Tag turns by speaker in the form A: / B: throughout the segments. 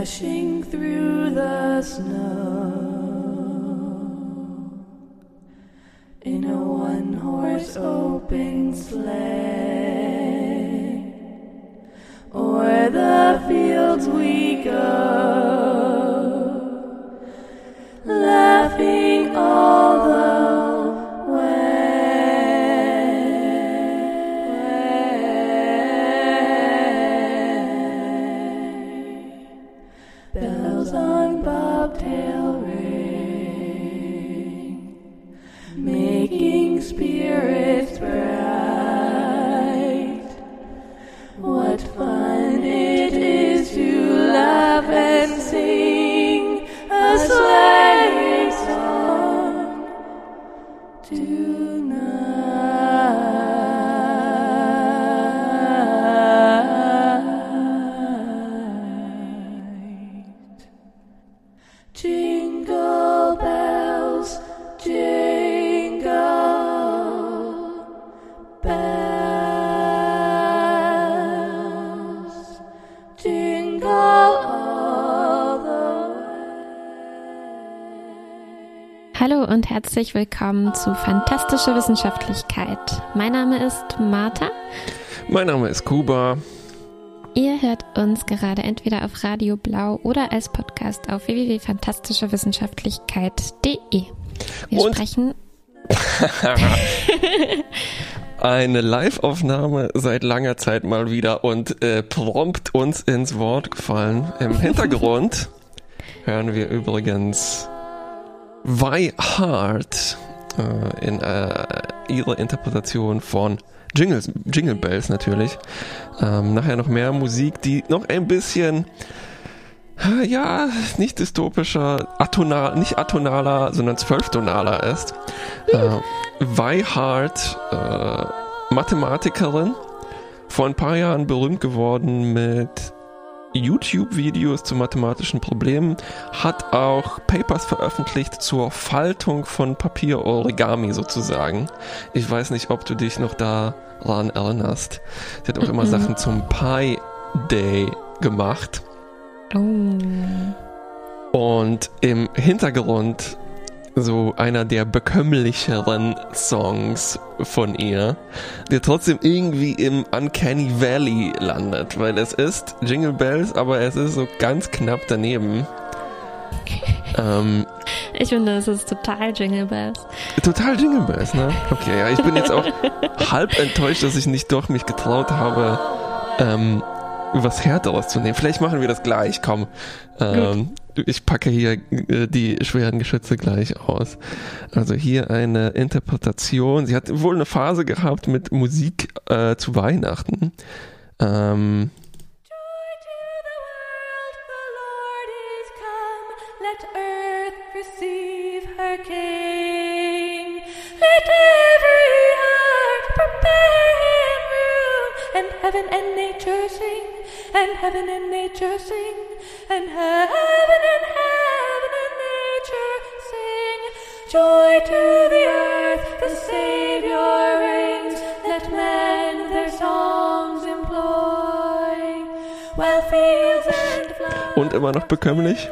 A: dashing through the snow in a one horse open sleigh. O'er the fields we go,
B: herzlich willkommen zu Fantastische Wissenschaftlichkeit. Mein Name ist Martha.
C: Mein Name ist Kuba.
B: Ihr hört uns gerade entweder auf Radio Blau oder als Podcast auf www.fantastischewissenschaftlichkeit.de. Wir
C: Und-
B: sprechen
C: Eine Live-Aufnahme seit langer Zeit mal wieder und äh, prompt uns ins Wort gefallen. Im Hintergrund hören wir übrigens Vi Hart äh, in äh, ihrer Interpretation von Jingles, Jingle Bells natürlich. Ähm, nachher noch mehr Musik, die noch ein bisschen äh, ja, nicht dystopischer, atonal, nicht atonaler, sondern zwölftonaler ist. Äh, Vi Hart, äh, Mathematikerin, vor ein paar Jahren berühmt geworden mit YouTube-Videos zu mathematischen Problemen, hat auch Papers veröffentlicht zur Faltung von Papier-Origami sozusagen. Ich weiß nicht, ob du dich noch daran erinnerst. Sie hat auch immer
B: Mhm.
C: Sachen zum Pi Day gemacht.
B: Oh.
C: Und im Hintergrund so einer der bekömmlicheren Songs von ihr, der trotzdem irgendwie im Uncanny Valley landet, weil es ist Jingle Bells, aber es ist so ganz knapp daneben. Ähm,
B: Ich finde, es ist total Jingle Bells.
C: total Jingle Bells, ne? Okay, ja, ich bin jetzt auch halb enttäuscht, dass ich nicht doch mich getraut habe, ähm, was härteres zu nehmen. Vielleicht machen wir das gleich, komm. Ähm, ich packe hier äh, die schweren Geschütze gleich aus. Also hier eine Interpretation. Sie hat wohl eine Phase gehabt mit Musik äh, zu Weihnachten. Ähm,
A: Joy to the world, the Lord is come. Let earth receive her King. Let every heart prepare him room, and heaven and nature sing, and heaven and nature sing, and heaven and heaven and nature sing. Joy to the earth, the Savior reigns. Let men their songs employ, while fields and flowers
C: und immer noch bekömmlich.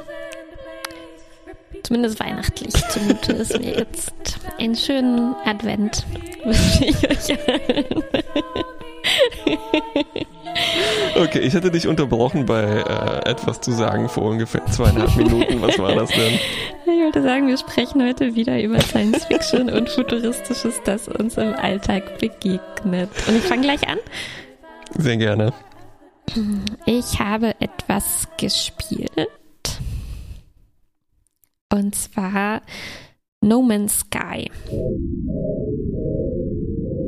B: Zumindest weihnachtlich zumute ist mir jetzt. Einen schönen Advent wünsche ich euch allen.
C: Okay, ich hatte dich unterbrochen bei äh, etwas zu sagen vor ungefähr zweieinhalb Minuten. Was war das denn?
B: Ich wollte sagen, wir sprechen heute wieder über Science Fiction und Futuristisches, das uns im Alltag begegnet. Und ich fange gleich an.
C: Sehr gerne.
B: Ich habe etwas gespielt. Und zwar No Man's Sky.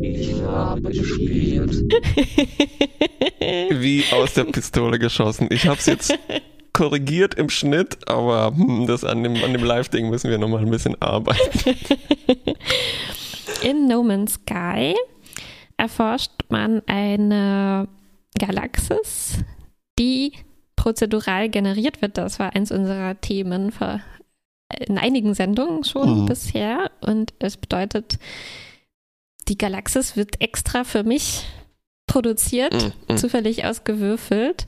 D: Ich habe gespielt.
C: Wie aus der Pistole geschossen. Ich habe es jetzt korrigiert im Schnitt, aber hm, das an dem, an dem Live-Ding müssen wir nochmal ein bisschen arbeiten.
B: In No Man's Sky erforscht man eine Galaxis, die prozedural generiert wird. Das war eins unserer Themen in einigen Sendungen schon
C: Mhm.
B: bisher. Und es bedeutet, die Galaxis wird extra für mich produziert,
C: Mm, mm.
B: zufällig ausgewürfelt.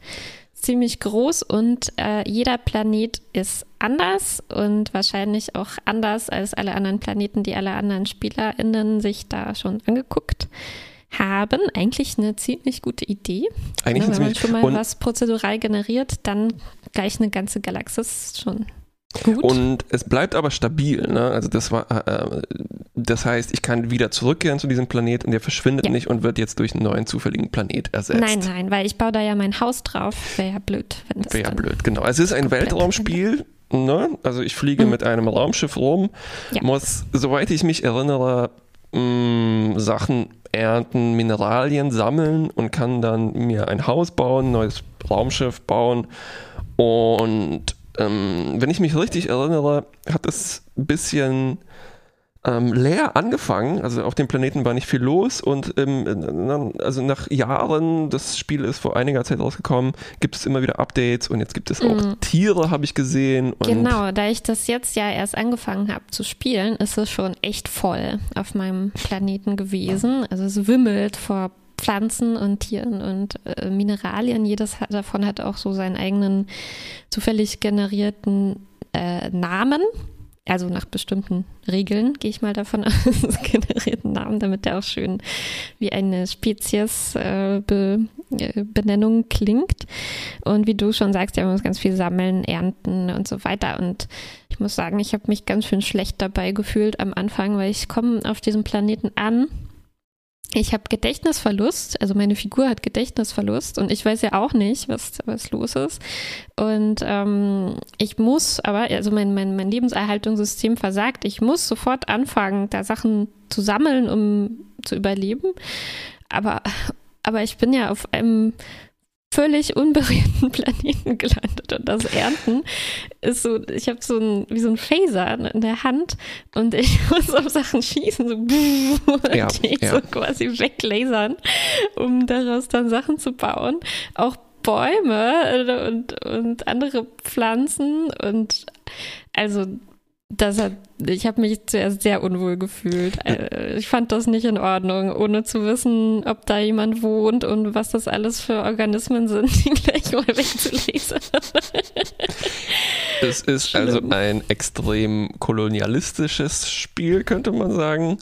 B: ziemlich groß und äh, jeder Planet ist anders und wahrscheinlich auch anders als alle anderen Planeten, die alle anderen SpielerInnen sich da schon angeguckt haben. Eigentlich eine ziemlich gute Idee.
C: Eigentlich ein
B: wenn man schon mal
C: und-
B: was prozedural generiert, dann gleich eine ganze Galaxis schon gut.
C: Und es bleibt aber stabil, ne? Also das war, äh, äh, das heißt, ich kann wieder zurückkehren zu diesem Planet und der verschwindet
B: Ja.
C: nicht und wird jetzt durch einen neuen zufälligen Planet ersetzt.
B: nein, nein, weil ich baue da ja mein Haus drauf. Wäre ja blöd, wenn das
C: Wäre ja blöd, genau. Es ist ein Weltraumspiel. Ne? Also ich fliege
B: Mhm.
C: mit einem Raumschiff rum,
B: Ja.
C: muss, soweit ich mich erinnere, mh, Sachen ernten, Mineralien sammeln und kann dann mir ein Haus bauen, neues Raumschiff bauen. Und ähm, wenn ich mich richtig erinnere, hat es ein bisschen ähm, leer angefangen. Also auf dem Planeten war nicht viel los und ähm, also nach Jahren, das Spiel ist vor einiger Zeit rausgekommen, gibt es immer wieder Updates und jetzt gibt es auch
B: Mhm.
C: Tiere, habe ich gesehen.
B: Genau, da ich das jetzt ja erst angefangen habe zu spielen, ist es schon echt voll auf meinem Planeten gewesen. Also es wimmelt vor Pflanzen und Tieren und äh, Mineralien. Jedes davon hat auch so seinen eigenen zufällig generierten äh, Namen. Also nach bestimmten Regeln gehe ich mal davon aus, generierten Namen, damit der auch schön wie eine Spezies äh, Be äh, klingt. Und wie du schon sagst, ja, man muss ganz viel sammeln, ernten und so weiter. Und ich muss sagen, ich habe mich ganz schön schlecht dabei gefühlt am Anfang, weil ich komme auf diesem Planeten an. Ich habe Gedächtnisverlust, also meine Figur hat Gedächtnisverlust und ich weiß ja auch nicht, was, was los ist. Und ähm, ich muss aber, also mein, mein, mein Lebenserhaltungssystem versagt, ich muss sofort anfangen, da Sachen zu sammeln, um zu überleben. Aber, aber ich bin ja auf einem völlig unberührten Planeten gelandet und das Ernten ist so, ich habe so ein, wie so ein Phaser in der Hand und ich muss auf Sachen schießen, so, und
C: Ja,
B: die
C: ja.
B: so quasi weglasern, um daraus dann Sachen zu bauen. Auch Bäume und, und andere Pflanzen und also das hat, ich habe mich zuerst sehr unwohl gefühlt. Äh, Ich fand das nicht in Ordnung, ohne zu wissen, ob da jemand wohnt und was das alles für Organismen sind, die gleich mal wegzulesen.
C: Es ist
B: Schlimm.
C: also ein extrem kolonialistisches Spiel, könnte man sagen.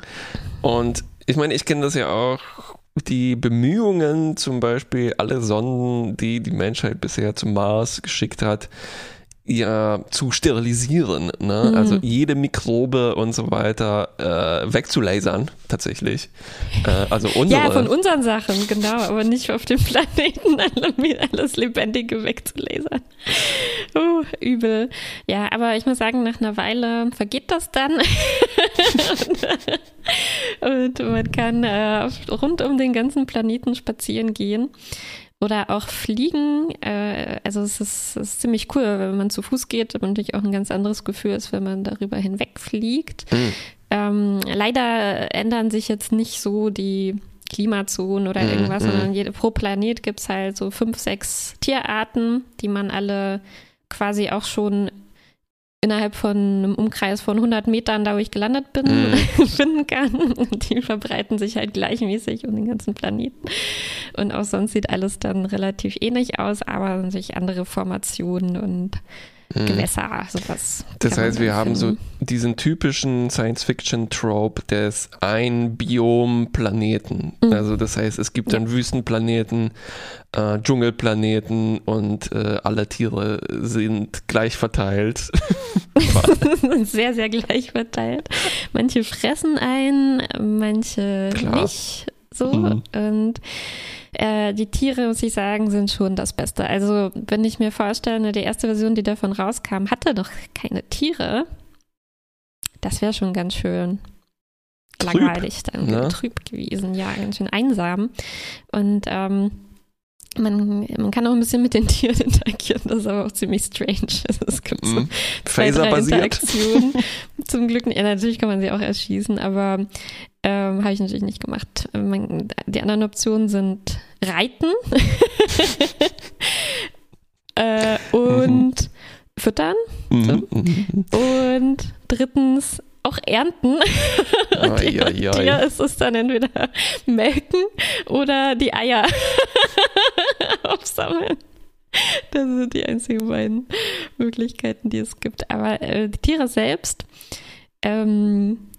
C: Und ich meine, ich kenne das ja auch. Die Bemühungen, zum Beispiel alle Sonden, die die Menschheit bisher zum Mars geschickt hat, ja zu sterilisieren. Ne?
B: Mhm.
C: Also jede Mikrobe und so weiter äh, wegzulasern, tatsächlich. Äh, also unsere.
B: Ja, von unseren Sachen, genau, aber nicht auf dem Planeten alle- alles Lebendige wegzulasern. Oh, übel. Ja, aber ich muss sagen, nach einer Weile vergeht das dann. und, und man kann äh, rund um den ganzen Planeten spazieren gehen. Oder auch fliegen. Äh, also es ist, es ist ziemlich cool, wenn man zu Fuß geht, hat man natürlich auch ein ganz anderes Gefühl, als wenn man darüber hinwegfliegt.
C: Mhm.
B: Ähm, leider ändern sich jetzt nicht so die Klimazonen oder
C: Mhm,
B: irgendwas,
C: mhm.
B: sondern jede, pro Planet gibt es halt so fünf, sechs Tierarten, die man alle quasi auch schon innerhalb von einem Umkreis von 100 Metern, da wo ich gelandet bin,
C: Mhm.
B: finden kann. Und die verbreiten sich halt gleichmäßig um den ganzen Planeten. Und auch sonst sieht alles dann relativ ähnlich aus, aber natürlich andere Formationen und
C: Mhm.
B: Gewässer, sowas.
C: Das
B: kann man
C: heißt, wir haben so diesen typischen Science-Fiction-Trope des Ein-Biom-Planeten.
B: Mhm.
C: Also das heißt, es gibt dann Wüstenplaneten, äh, Dschungelplaneten und äh, alle Tiere sind gleich verteilt.
B: sehr, sehr gleich verteilt. Manche fressen ein, manche
C: Klar.
B: nicht so.
C: Mhm.
B: Und äh, die Tiere, muss ich sagen, sind schon das Beste. Also, wenn ich mir vorstelle, die erste Version, die davon rauskam, hatte noch keine Tiere. Das wäre schon ganz schön
C: Trüb,
B: langweilig dann
C: ne?
B: trüb gewesen, ja, ganz schön einsam. Und ähm, man, man kann auch ein bisschen mit den Tieren interagieren, das ist aber auch ziemlich strange. Also es gibt so
C: Mhm.
B: zwei, drei. Interaktionen. Zum Glück, ja, natürlich kann man sie auch erschießen, aber ähm, habe ich natürlich nicht gemacht. Man, die anderen Optionen sind Reiten äh, und Füttern
C: Mhm. Mhm.
B: und drittens auch ernten. Und nach
C: ai, ai.
B: Tier ist es dann entweder melken oder die Eier aufsammeln. Das sind die einzigen beiden Möglichkeiten, die es gibt. Aber äh, die Tiere selbst ähm,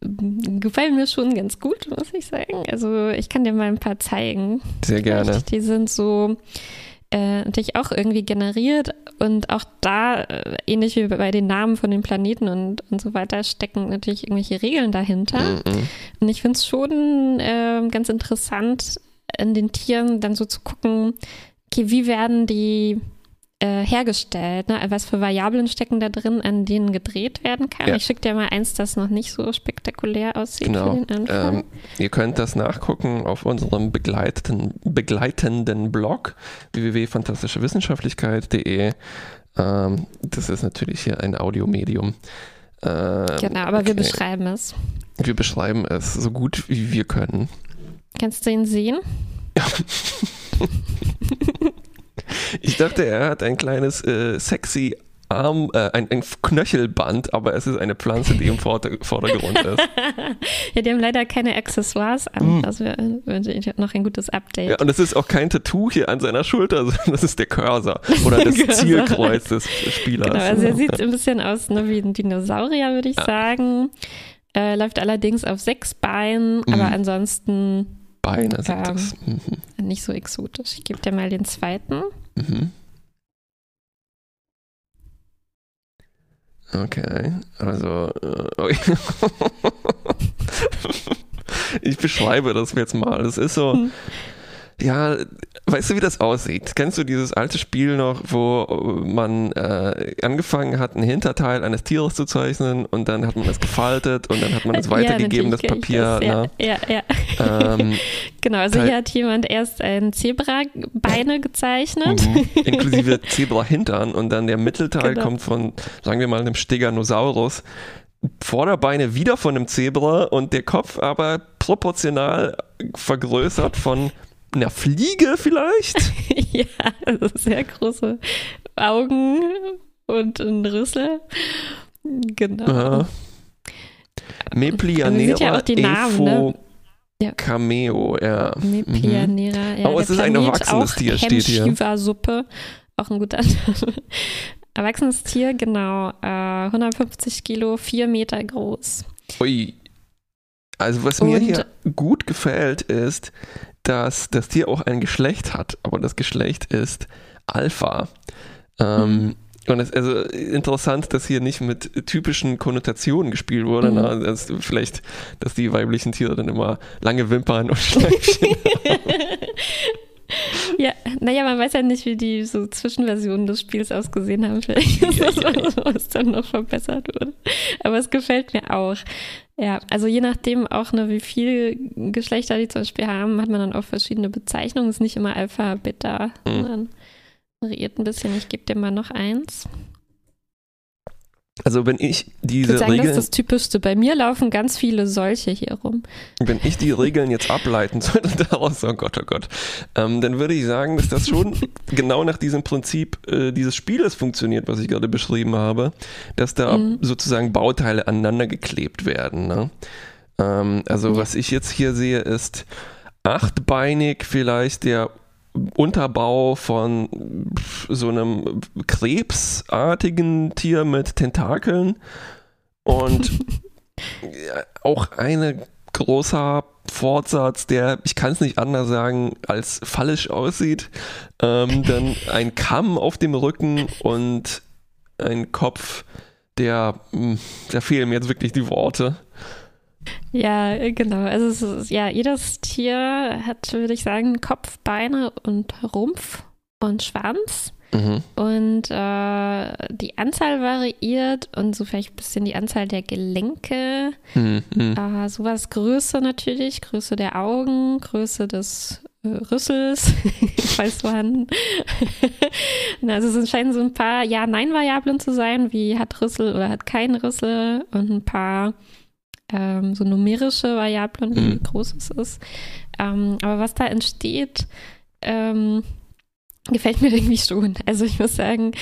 B: gefallen mir schon ganz gut, muss ich sagen. Also ich kann dir mal ein paar zeigen.
C: Sehr gerne.
B: Die sind so äh, natürlich auch irgendwie generiert und auch da, äh, ähnlich wie bei den Namen von den Planeten und, und so weiter, stecken natürlich irgendwelche Regeln dahinter.
C: Mhm.
B: Und ich finde es schon äh, ganz interessant, in den Tieren dann so zu gucken, okay, wie werden die äh, hergestellt? Ne? Was für Variablen stecken da drin, an denen gedreht werden kann?
C: Ja.
B: Ich schicke dir mal eins, das noch nicht so spektakulär aussieht
C: Genau. Ähm, ihr könnt das nachgucken auf unserem begleitenden, begleitenden Blog www.fantastischewissenschaftlichkeit.de. Ähm, das ist natürlich hier ein Audiomedium. Ähm,
B: genau, aber wir
C: okay.
B: beschreiben es.
C: Wir beschreiben es so gut wie wir können.
B: Kannst du ihn sehen?
C: Ich dachte, er hat ein kleines äh, sexy Arm, äh, ein, ein Knöchelband, aber es ist eine Pflanze, die im Vorder Vordergrund ist.
B: Ja, die haben leider keine Accessoires an.
C: Mm.
B: Das wäre wär noch ein gutes Update.
C: Ja, und es ist auch kein Tattoo hier an seiner Schulter, sondern das ist der Cursor oder das
B: Cursor.
C: Zielkreuz des Spielers.
B: Genau, also er sieht ein bisschen aus ne, wie ein Dinosaurier, würde ich
C: Ja.
B: sagen. Äh, läuft allerdings auf sechs Beinen,
C: Mhm.
B: aber ansonsten
C: Beine sind
B: Ähm.
C: das. Mhm.
B: nicht so exotisch. Ich gebe dir mal den zweiten.
C: Mhm. Okay, also äh, okay. ich beschreibe das jetzt mal. Das ist so,
B: Hm.
C: ja, weißt du, wie das aussieht? Kennst du dieses alte Spiel noch, wo man äh, angefangen hat, einen Hinterteil eines Tieres zu zeichnen und dann hat man es gefaltet und dann hat man es weitergegeben, das
B: kenn ich
C: Papier.
B: das.
C: ne?
B: Ja, ja, ja.
C: ähm,
B: Genau, also hier hat jemand erst ein Zebra-Beine gezeichnet.
C: Mhm. Inklusive Zebra-Hintern und dann der Mittelteil
B: Genau.
C: kommt von, sagen wir mal, einem Steganosaurus. Vorderbeine wieder von einem Zebra und der Kopf aber proportional vergrößert von einer Fliege vielleicht.
B: ja, also sehr große Augen und ein Rüssel. Genau.
C: Meplianera
B: sieht ja auch die Namen, ne? Ja.
C: Cameo, ja. Mhm.
B: Mepianera. Ja,
C: Oh, es ist ein erwachsenes Tier, steht hier.
B: Hemschiva-Suppe. Auch ein guter Name. Erwachsenes Tier, genau. Äh, 150 Kilo, 4 Meter groß.
C: Ui. Also was mir
B: Und-
C: hier gut gefällt, ist, dass das Tier auch ein Geschlecht hat, aber das Geschlecht ist Alpha. Ähm, Und es ist also interessant, dass hier nicht mit typischen Konnotationen gespielt wurde.
B: Mhm.
C: Ne? Dass vielleicht, dass die weiblichen Tiere dann immer lange Wimpern und Schleifchen
B: ja, naja, man weiß ja nicht, wie die so Zwischenversionen des Spiels ausgesehen haben. Vielleicht ist das was, was dann noch verbessert wurde. Aber es gefällt mir auch. Ja, also je nachdem auch, ne, wie viele Geschlechter die zum Beispiel haben, hat man dann auch verschiedene Bezeichnungen. Es ist nicht immer Alpha, Beta,
C: Mhm.
B: sondern variiert ein bisschen. Ich gebe dir mal noch eins.
C: Also wenn ich
B: Ich
C: diese
B: würde sagen, das ist
C: Regeln,
B: das Typischste. Bei mir laufen ganz viele solche hier rum.
C: wenn ich die Regeln jetzt ableiten sollte daraus, oh Gott, oh Gott, ähm, dann würde ich sagen, dass das schon genau nach diesem Prinzip äh, dieses Spieles funktioniert, was ich gerade beschrieben habe, dass da
B: Mhm.
C: sozusagen Bauteile aneinander geklebt werden. Ne? Ähm, also
B: Ja.
C: was ich jetzt hier sehe, ist achtbeinig vielleicht der Unterbau von so einem krebsartigen Tier mit Tentakeln und auch ein großer Fortsatz, der, ich kann es nicht anders sagen, als fallisch aussieht. Ähm, dann ein Kamm auf dem Rücken und ein Kopf, der, mh, da fehlen mir jetzt wirklich die Worte.
B: Ja, äh, genau. Also es ist, ja, jedes Tier hat, würde ich sagen, Kopf, Beine und Rumpf und Schwanz.
C: Mhm.
B: Und äh, die Anzahl variiert und so vielleicht ein bisschen die Anzahl der Gelenke.
C: Mhm.
B: Äh, sowas Größe natürlich, Größe der Augen, Größe des äh, Rüssels, falls vorhanden. Also es scheinen so ein paar Ja-Nein-Variablen zu sein, wie hat Rüssel oder hat kein Rüssel und ein paar ähm, so numerische Variablen, wie
C: Mhm.
B: groß es ist. Ähm, aber was da entsteht, ähm, gefällt mir irgendwie schon. Also ich muss sagen,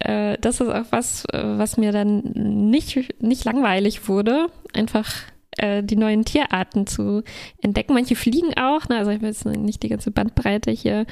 B: äh, das ist auch was, was mir dann nicht, nicht langweilig wurde, einfach äh, die neuen Tierarten zu entdecken. Manche fliegen auch, ne? also ich will jetzt nicht die ganze Bandbreite hier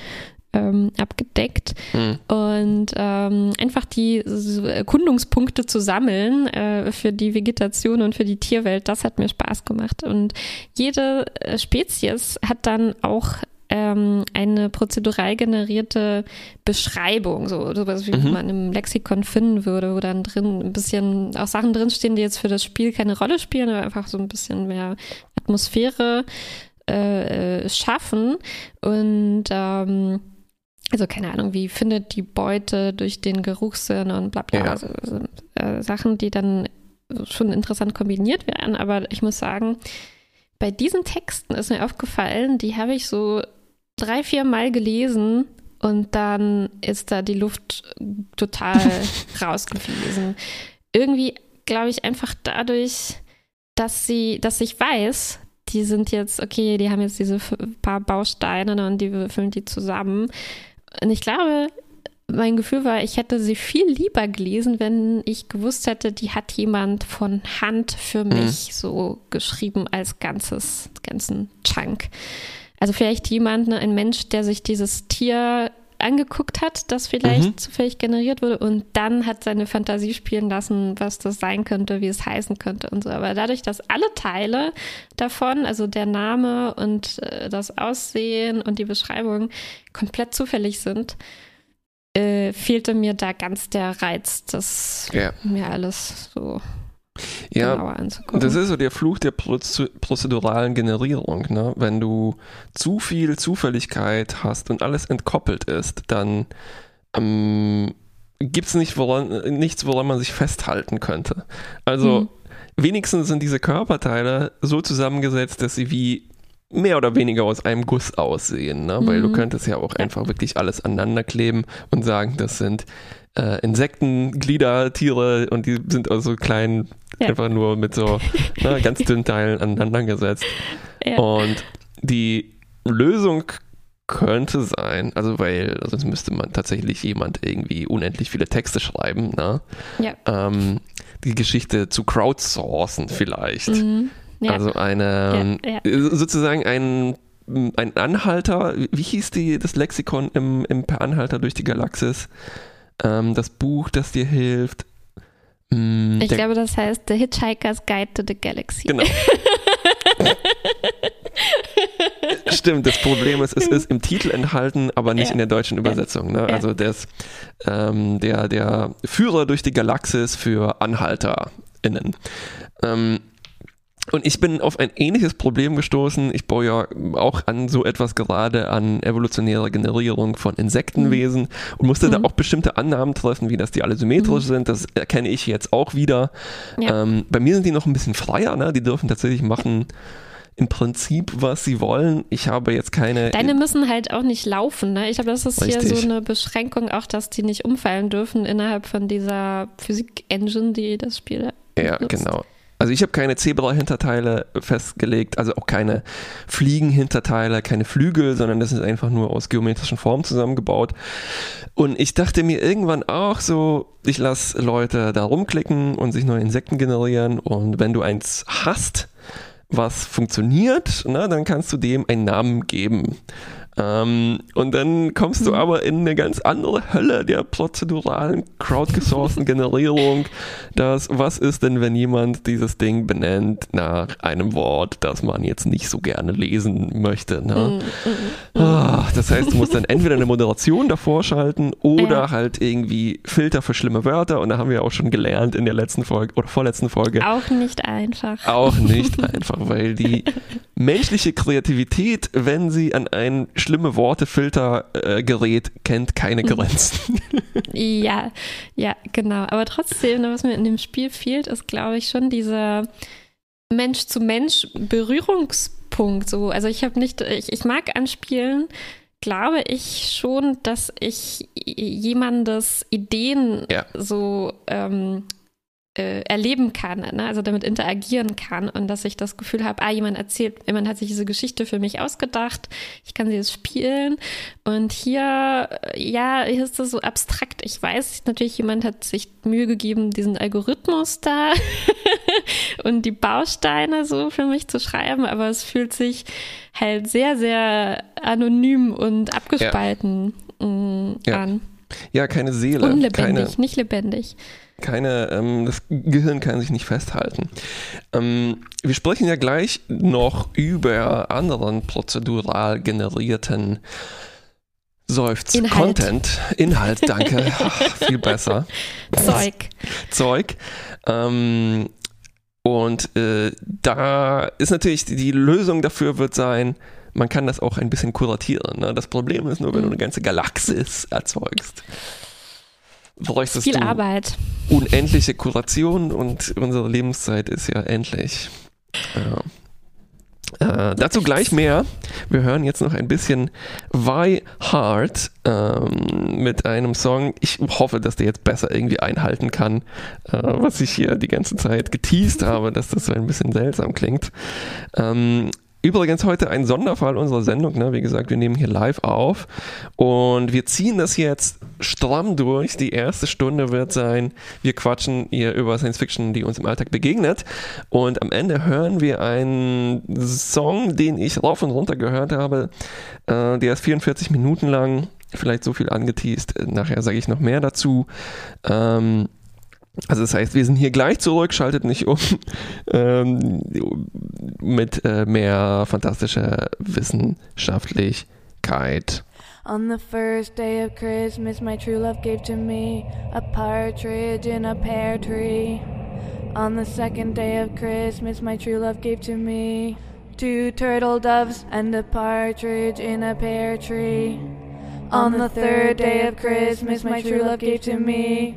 B: ähm, abgedeckt.
C: Hm.
B: Und ähm, einfach die Erkundungspunkte zu sammeln äh, für die Vegetation und für die Tierwelt, das hat mir Spaß gemacht. Und jede äh, Spezies hat dann auch ähm, eine prozedural generierte Beschreibung, so sowas wie
C: Mhm.
B: man im Lexikon finden würde, wo dann drin ein bisschen auch Sachen drinstehen, die jetzt für das Spiel keine Rolle spielen, aber einfach so ein bisschen mehr Atmosphäre äh, äh, schaffen. Und ähm, also keine Ahnung, wie findet die Beute durch den Geruchssinn und bla bla.
C: Ja.
B: Also, also, äh, Sachen, die dann schon interessant kombiniert werden. Aber ich muss sagen, bei diesen Texten ist mir aufgefallen, die habe ich so drei, vier Mal gelesen und dann ist da die Luft total rausgeflogen. Irgendwie glaube ich einfach dadurch, dass sie, dass ich weiß, die sind jetzt, okay, die haben jetzt diese paar Bausteine und die würfeln die zusammen. Und ich glaube, mein Gefühl war, ich hätte sie viel lieber gelesen, wenn ich gewusst hätte, die hat jemand von Hand für mich so geschrieben als ganzes, ganzen Chunk. Also vielleicht jemand, ne, ein Mensch, der sich dieses Tier angeguckt hat, das vielleicht
C: Mhm.
B: zufällig generiert wurde und dann hat seine Fantasie spielen lassen, was das sein könnte, wie es heißen könnte und so. Aber dadurch, dass alle Teile davon, also der Name und äh, das Aussehen und die Beschreibung komplett zufällig sind, äh, fehlte mir da ganz der Reiz, das
C: Ja.
B: mir alles so
C: Ja,
B: genauer anzugucken.
C: Das ist so der Fluch der Proze- prozeduralen Generierung. Ne? Wenn du zu viel Zufälligkeit hast und alles entkoppelt ist, dann ähm, gibt es nicht woran, nichts, woran man sich festhalten könnte. Also
B: Hm.
C: wenigstens sind diese Körperteile so zusammengesetzt, dass sie wie mehr oder weniger aus einem Guss aussehen, ne? weil du
B: Mhm.
C: könntest ja auch einfach wirklich alles aneinander kleben und sagen, das sind äh, Insekten, Glieder, Tiere und die sind aus so kleinen,
B: Ja.
C: einfach nur mit so ne, ganz dünnen Teilen aneinander gesetzt.
B: Ja.
C: Und die Lösung könnte sein, also weil sonst müsste man tatsächlich jemand irgendwie unendlich viele Texte schreiben, ne?
B: Ja.
C: ähm, die Geschichte zu crowdsourcen vielleicht.
B: Mhm. Ja.
C: Also eine,
B: Ja,
C: ähm, sozusagen ein, ein Anhalter, wie hieß die, das Lexikon im, im Per Anhalter durch die Galaxis? Ähm, das Buch, das dir hilft. Mm,
B: ich glaube, das heißt The Hitchhiker's Guide to the Galaxy.
C: Genau. Stimmt, das Problem ist, es ist im Titel enthalten, aber nicht
B: Ja.
C: in der deutschen Übersetzung. Ne?
B: Ja.
C: Also das, ähm, der, der Führer durch die Galaxis für AnhalterInnen. Ähm, und ich bin auf ein ähnliches Problem gestoßen. Ich baue ja auch an so etwas gerade an evolutionärer Generierung von Insektenwesen und musste da
B: Mhm.
C: auch bestimmte Annahmen treffen, wie dass die alle symmetrisch sind. Das erkenne ich jetzt auch wieder.
B: Ja.
C: Ähm, bei mir sind die noch ein bisschen freier. Ne? Die dürfen tatsächlich machen im Prinzip, was sie wollen. Ich habe jetzt keine.
B: Deine müssen halt auch nicht laufen. Ne? Ich glaube, das ist hier
C: Richtig.
B: so eine Beschränkung, auch dass die nicht umfallen dürfen innerhalb von dieser Physik-Engine, die das Spiel
C: Ja,
B: nutzt.
C: genau. Also ich habe keine Zebra-Hinterteile festgelegt, also auch keine Fliegen-Hinterteile, keine Flügel, sondern das ist einfach nur aus geometrischen Formen zusammengebaut. Und ich dachte mir irgendwann auch so, ich lasse Leute da rumklicken und sich neue Insekten generieren und wenn du eins hast, was funktioniert, na, dann kannst du dem einen Namen geben. Ähm, und dann kommst du aber in eine ganz andere Hölle der prozeduralen, crowdgesourcten Generierung. Das, was ist denn, wenn jemand dieses Ding benennt nach einem Wort, das man jetzt nicht so gerne lesen möchte?
B: Mhm,
C: Ne? Ah, das heißt, du musst dann entweder eine Moderation davor schalten oder
B: Ja.
C: halt irgendwie Filter für schlimme Wörter. Und da haben wir auch schon gelernt in der letzten Folge oder vorletzten Folge.
B: Auch nicht einfach.
C: Auch nicht einfach, weil die menschliche Kreativität, wenn sie an ein schlimme Worte-Filter äh, kennt keine. Grenzen.
B: Ja, ja, genau. Aber trotzdem, was mir in dem Spiel fehlt, ist, glaube ich, schon dieser Mensch-zu-Mensch-Berührungspunkt. So. Also ich habe nicht, ich, ich mag an Spielen, glaube ich schon, dass ich jemandes Ideen
C: Ja.
B: so ähm, äh, erleben kann, ne? also damit interagieren kann und dass ich das Gefühl habe, ah, jemand erzählt, jemand hat sich diese Geschichte für mich ausgedacht, ich kann sie jetzt spielen und hier, äh, ja, hier ist das so abstrakt. Ich weiß natürlich, jemand hat sich Mühe gegeben, diesen Algorithmus da und die Bausteine so für mich zu schreiben, aber es fühlt sich halt sehr, sehr anonym und abgespalten mm,
C: Ja.
B: an.
C: Ja, keine Seele,
B: Unlebendig,
C: keine,
B: nicht lebendig.
C: Keine, ähm, das Gehirn kann sich nicht festhalten. Ähm, wir sprechen ja gleich noch über anderen prozedural generierten Seufz
B: Inhalt.
C: Content, Inhalt, danke, Ach, viel besser.
B: Zeug.
C: Zeug. Ähm, und äh, da ist natürlich die, Lösung dafür wird sein, man kann das auch ein bisschen kuratieren. Ne? Das Problem ist nur, wenn du eine ganze Galaxis erzeugst, bräuchtest
B: Viel
C: du
B: Arbeit.
C: unendliche Kuration und unsere Lebenszeit ist ja endlich. Ja. Äh, dazu gleich mehr. Wir hören jetzt noch ein bisschen Why Hard ähm, mit einem Song. Ich hoffe, dass der jetzt besser irgendwie einhalten kann, äh, was ich hier die ganze Zeit geteased habe, dass das so ein bisschen seltsam klingt. Ähm, Übrigens heute ein Sonderfall unserer Sendung. Ne? Wie gesagt, wir nehmen hier live auf und wir ziehen das jetzt stramm durch. Die erste Stunde wird sein, wir quatschen hier über Science Fiction, die uns im Alltag begegnet. Und am Ende hören wir einen Song, den ich rauf und runter gehört habe. Äh, der ist 44 Minuten lang, vielleicht so viel angeteased. Nachher sage ich noch mehr dazu. Ähm, also das heißt, wir sind hier gleich zurück, schaltet nicht um ähm, mit äh, mehr fantastischer Wissenschaftlichkeit.
A: On the first day of Christmas, my true love gave to me a partridge in a pear tree. On the second day of Christmas, my true love gave to me two turtle doves and a partridge in a pear tree. On the third day of Christmas, my true love gave to me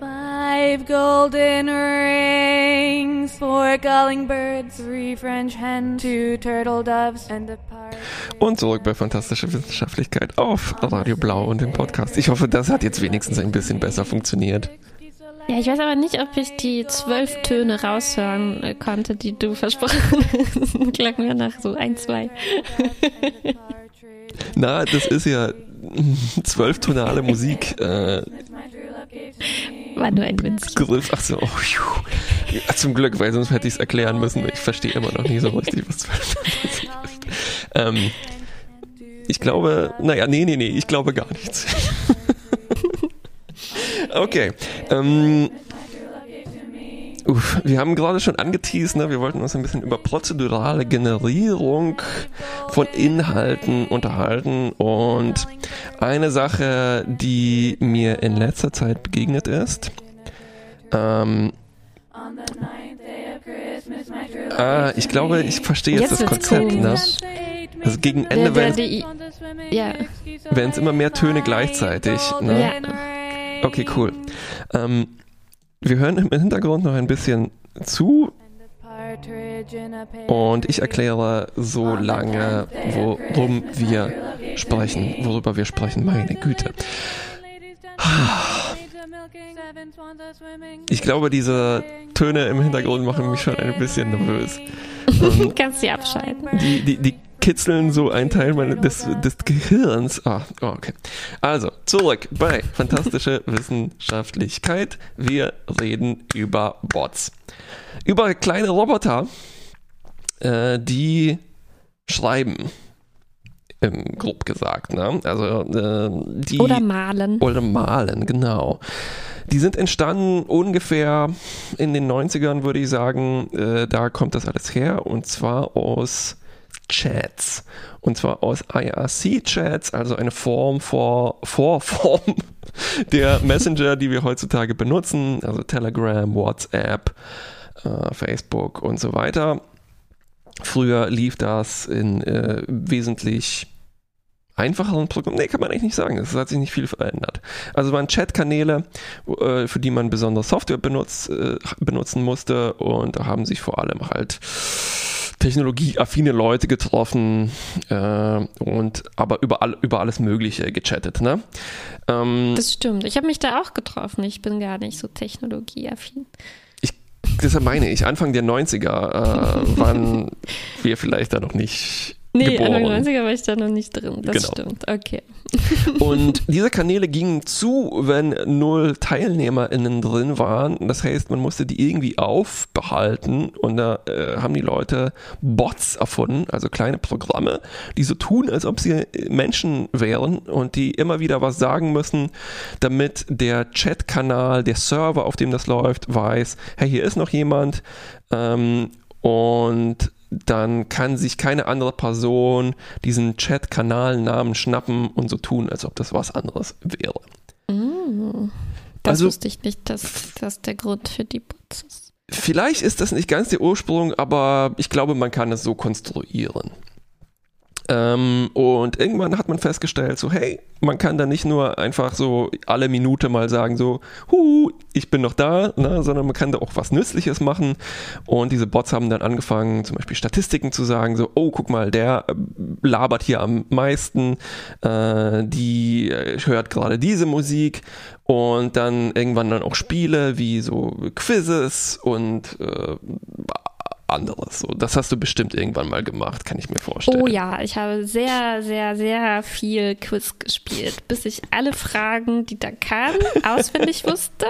A: five golden rings, four calling birds, three French hens, two turtle doves, and a partridge.
C: Und zurück bei Fantastische Wissenschaftlichkeit auf Radio Blau und dem Podcast. Ich hoffe, das hat jetzt wenigstens ein bisschen besser funktioniert.
B: Ja, ich weiß aber nicht, ob ich die zwölf Töne raushören äh, konnte, die du versprochen hast. Klang mir nach so ein, zwei.
C: Na, das ist ja zwölftonale Musik. Äh,
B: War nur ein winzig.
C: Griff. Ach so, oh, ja, zum Glück, weil sonst hätte ich es erklären müssen. Ich verstehe immer noch nicht so richtig, was Musik ist. Ähm, ich glaube, naja, nee, nee, nee, ich glaube gar nichts. okay. Ähm, uff, wir haben gerade schon angeteased, ne? wir wollten uns ein bisschen über prozedurale Generierung von Inhalten unterhalten und eine Sache, die mir in letzter Zeit begegnet ist, ähm, ah, ich glaube, ich verstehe jetzt,
B: Jetzt
C: das Konzept. Ne?
B: komisch.
C: Also gegen Ende werden
B: die, ja,
C: es immer mehr Töne gleichzeitig. Ne?
B: Ja.
C: Okay, cool. Ähm, wir hören im Hintergrund noch ein bisschen zu und ich erkläre so lange, worum wir sprechen, worüber wir sprechen. Meine Güte. Ich glaube, diese Töne im Hintergrund machen mich schon ein bisschen nervös.
B: Kannst sie abschalten.
C: die, die, die kitzeln so einen Teil meine, des, des Gehirns. Ah, oh, okay. Also, zurück bei Fantastische Wissenschaftlichkeit. Wir reden über Bots. Über kleine Roboter, äh, die schreiben. Ähm, grob gesagt, ne? Also, äh, die.
B: Oder malen.
C: Oder malen, genau. Die sind entstanden ungefähr in den 90ern, würde ich sagen. Äh, da kommt das alles her. Und zwar aus Chats. Und zwar aus IRC-Chats, also eine Form vor Vorform der Messenger, die wir heutzutage benutzen. Also Telegram, WhatsApp, äh, Facebook und so weiter. Früher lief das in äh, wesentlich einfacheren Programmen. Nee, kann man eigentlich nicht sagen. Es hat sich nicht viel verändert. Also waren Chatkanäle, äh, für die man besondere Software benutzt, äh, benutzen musste und da haben sich vor allem halt technologieaffine Leute getroffen äh, und aber über, all, über alles Mögliche gechattet. Ne? Ähm,
B: Das stimmt. Ich habe mich da auch getroffen. Ich bin gar nicht so technologieaffin.
C: deshalb meine ich, Anfang der 90er äh, waren wir vielleicht da noch nicht
B: Nee,
C: geboren.
B: Anfang 90er war ich da noch nicht drin. Das
C: Genau.
B: stimmt. Okay.
C: Und diese Kanäle gingen zu, wenn null TeilnehmerInnen drin waren. Das heißt, man musste die irgendwie aufbehalten und da äh, haben die Leute Bots erfunden, also kleine Programme, die so tun, als ob sie Menschen wären und die immer wieder was sagen müssen, damit der Chatkanal, der Server, auf dem das läuft, weiß, hey, hier ist noch jemand ähm, und dann kann sich keine andere Person diesen Chat-Kanalnamen schnappen und so tun, als ob das was anderes wäre.
B: Das
C: Also-
B: wusste ich nicht, dass das der Grund für die Bots ist.
C: Vielleicht ist das nicht ganz der Ursprung, aber ich glaube, man kann es so konstruieren. Ähm, und irgendwann hat man festgestellt, so hey, man kann da nicht nur einfach so alle Minute mal sagen, so, hu, ich bin noch da, ne, sondern man kann da auch was Nützliches machen. Und diese Bots haben dann angefangen, zum Beispiel Statistiken zu sagen, so, oh, guck mal, der äh, labert hier am meisten, äh, die äh, hört gerade diese Musik und dann irgendwann dann auch Spiele wie so Quizzes und äh, anderes. So, das hast du bestimmt irgendwann mal gemacht, kann ich mir vorstellen.
B: Oh ja, ich habe sehr, sehr, sehr viel Quiz gespielt, bis ich alle Fragen, die da kamen, auswendig wusste.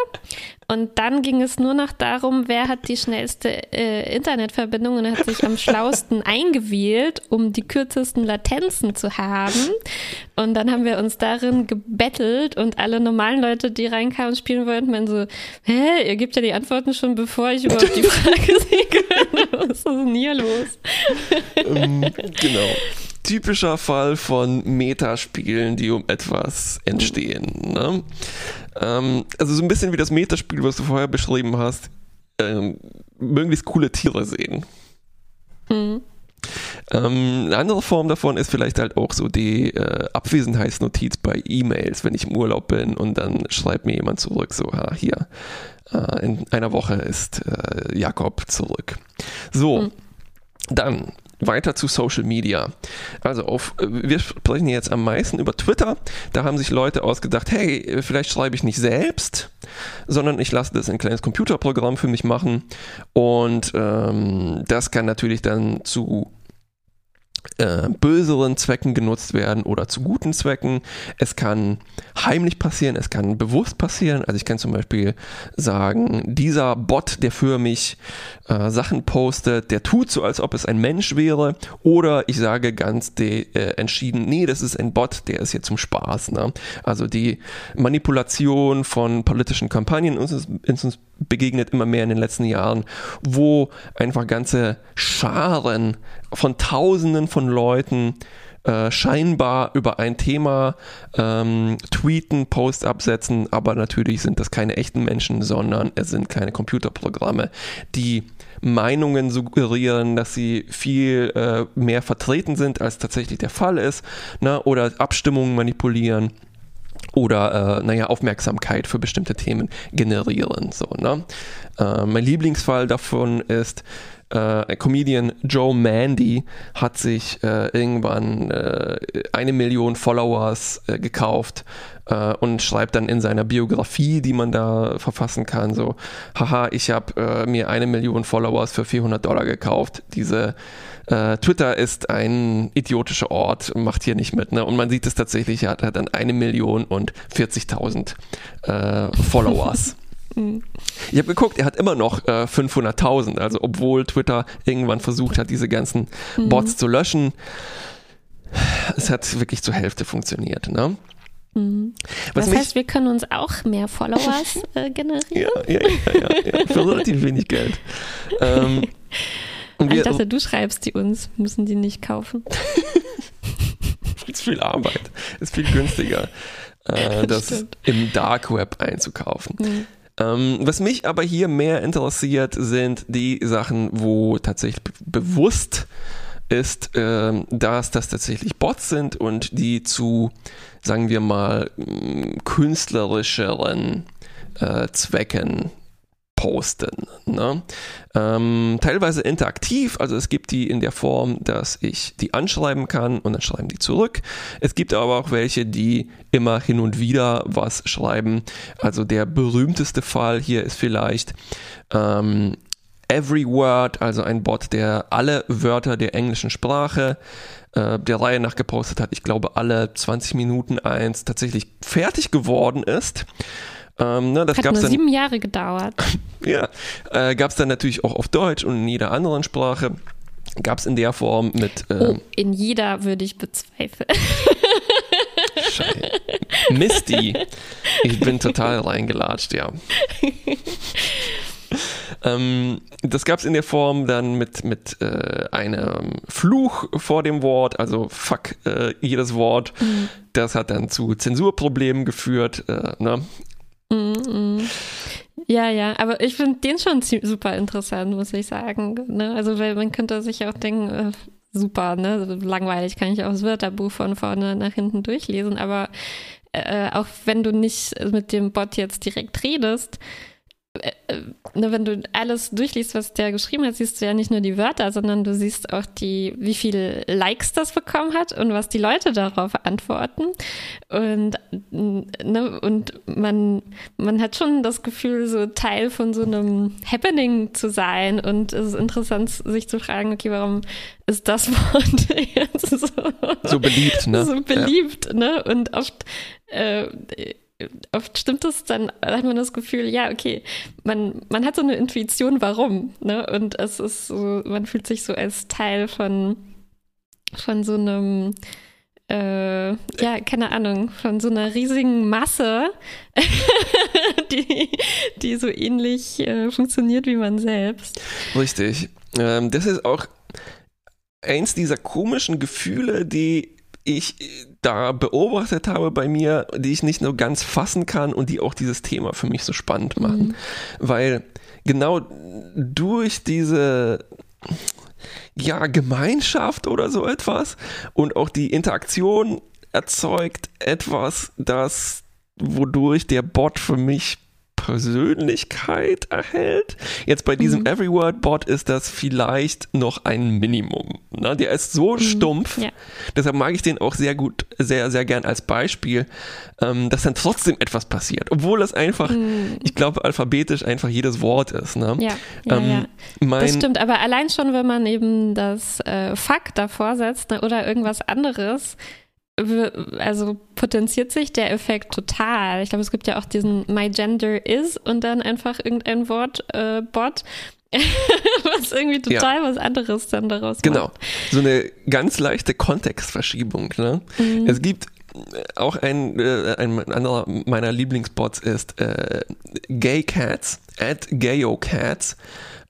B: Und dann ging es nur noch darum, wer hat die schnellste äh, Internetverbindung und hat sich am schlausten eingewählt, um die kürzesten Latenzen zu haben. Und dann haben wir uns darin gebettelt und alle normalen Leute, die reinkamen, spielen wollten, meinen so, hä, ihr gebt ja die Antworten schon, bevor ich überhaupt die Frage sehen Was ist denn hier los?
C: Ähm, genau. Typischer Fall von Metaspielen, die um etwas entstehen. Ne? Ähm, also so ein bisschen wie das Metaspiel, was du vorher beschrieben hast. Ähm, möglichst coole Tiere sehen.
B: Mhm.
C: Ähm, eine andere Form davon ist vielleicht halt auch so die äh, Abwesenheitsnotiz bei E-Mails, wenn ich im Urlaub bin und dann schreibt mir jemand zurück, so, ha, hier, äh, in einer Woche ist äh, Jakob zurück. So,
B: Mhm.
C: dann weiter zu Social Media. Also auf, äh, wir sprechen jetzt am meisten über Twitter. Da haben sich Leute ausgedacht, hey, äh, vielleicht schreibe ich nicht selbst, sondern ich lasse das ein kleines Computerprogramm für mich machen. Und ähm, das kann natürlich dann zu äh, böseren Zwecken genutzt werden oder zu guten Zwecken. Es kann heimlich passieren, es kann bewusst passieren. Also ich kann zum Beispiel sagen, dieser Bot, der für mich äh, Sachen postet, der tut so, als ob es ein Mensch wäre. Oder ich sage ganz äh, entschieden, nee, das ist ein Bot, der ist hier zum Spaß. Ne? Also die Manipulation von politischen Kampagnen uns, ist uns begegnet immer mehr in den letzten Jahren, wo einfach ganze Scharen von Tausenden von Leuten äh, scheinbar über ein Thema ähm, tweeten, Post absetzen, aber natürlich sind das keine echten Menschen, sondern es sind kleine Computerprogramme, die Meinungen suggerieren, dass sie viel äh, mehr vertreten sind, als tatsächlich der Fall ist, ne? oder Abstimmungen manipulieren oder äh, naja, Aufmerksamkeit für bestimmte Themen generieren. So, ne? äh, mein Lieblingsfall davon ist, äh, Comedian Joe Mandy hat sich äh, irgendwann äh, eine Million Followers äh, gekauft äh, und schreibt dann in seiner Biografie, die man da verfassen kann, so, haha, ich habe äh, mir eine Million Followers für 400 Dollar gekauft. Diese Twitter ist ein idiotischer Ort, macht hier nicht mit. Ne? Und man sieht es tatsächlich, er hat, hat dann eine Million und 40.000 äh, Followers. Ich habe geguckt, er hat immer noch äh, 500.000, also obwohl Twitter irgendwann versucht hat, diese ganzen Bots zu löschen. Es hat wirklich zur Hälfte funktioniert. Ne?
B: Mhm.
C: Was
B: das
C: mich-
B: heißt, wir können uns auch mehr Followers äh, generieren.
C: Ja, ja, ja, ja, ja, für relativ wenig Geld. Ähm, und wir,
B: dachte, du schreibst die uns, müssen die nicht kaufen.
C: ist viel Arbeit, ist viel günstiger, äh, das
B: Stimmt.
C: im Dark Web einzukaufen.
B: Mhm.
C: Ähm, was mich aber hier mehr interessiert, sind die Sachen, wo tatsächlich be bewusst ist, ähm, dass das tatsächlich Bots sind und die zu, sagen wir mal, künstlerischeren äh, Zwecken posten. Ne? Ähm, teilweise interaktiv, also es gibt die in der Form, dass ich die anschreiben kann und dann schreiben die zurück. Es gibt aber auch welche, die immer hin und wieder was schreiben. Also der berühmteste Fall hier ist vielleicht, ähm, Every Word, also ein Bot, der alle Wörter der englischen Sprache äh, der Reihe nach gepostet hat. Ich glaube, alle 20 Minuten eins tatsächlich fertig geworden ist. Ähm, ne, das
B: Hat
C: gab's
B: nur
C: dann,
B: sieben Jahre gedauert.
C: ja, äh, gab es dann natürlich auch auf Deutsch und in jeder anderen Sprache. Gab es in der Form mit
B: Oh,
C: ähm,
B: in jeder würde ich bezweifeln.
C: Schei- Misty. Ich bin total reingelatscht, ja. ähm, das gab es in der Form dann mit, mit äh, einem Fluch vor dem Wort, also fuck äh, jedes Wort. Das hat dann zu Zensurproblemen geführt. Äh, ne?
B: Mm, mm. Ja, ja, aber ich finde den schon super interessant, muss ich sagen. Ne? Also, weil man könnte sich auch denken, äh, super, ne? Langweilig kann ich auch das Wörterbuch von vorne nach hinten durchlesen, aber äh, auch wenn du nicht mit dem Bot jetzt direkt redest, wenn du alles durchliest, was der geschrieben hat, siehst du ja nicht nur die Wörter, sondern du siehst auch die, wie viele Likes das bekommen hat und was die Leute darauf antworten. Und, ne, und man, man hat schon das Gefühl, so Teil von so einem Happening zu sein. Und es ist interessant, sich zu fragen, okay, warum ist das Wort jetzt so,
C: So beliebt, ne?
B: so beliebt, ne? Und oft, äh, oft stimmt es dann, hat man das Gefühl, ja, okay, man, man hat so eine Intuition, warum, ne? Und es ist so, man fühlt sich so als Teil von, von so einem, äh, ja, keine Ahnung, von so einer riesigen Masse, die, die so ähnlich äh, funktioniert wie man selbst.
C: Richtig. Ähm, das ist auch eins dieser komischen Gefühle, die ich da beobachtet habe bei mir, die ich nicht nur ganz fassen kann und die auch dieses Thema für mich so spannend machen. Weil genau durch diese ja, Gemeinschaft oder so etwas und auch die Interaktion erzeugt etwas, das wodurch der Bot für mich Persönlichkeit erhält. Jetzt bei diesem
B: Mhm.
C: Everyword-Bot ist das vielleicht noch ein Minimum. Ne? Der ist so stumpf,
B: ja.
C: deshalb mag ich den auch sehr gut, sehr, sehr gern als Beispiel, ähm, dass dann trotzdem etwas passiert, obwohl das einfach, ich glaube, alphabetisch einfach jedes Wort ist. Ne?
B: Ja, ja,
C: Ähm,
B: ja. Das stimmt, aber allein schon, wenn man eben das äh, Fuck davor setzt ne, oder irgendwas anderes, also potenziert sich der Effekt total. Ich glaube, es gibt ja auch diesen My Gender is und dann einfach irgendein Wort, äh, Bot, was irgendwie total was anderes dann daraus
C: Genau.
B: macht.
C: So eine ganz leichte Kontextverschiebung. Ne?
B: Mhm.
C: Es gibt äh, auch ein, äh, ein anderer meiner Lieblingsbots ist äh, Gay Cats, at Gayo Cats.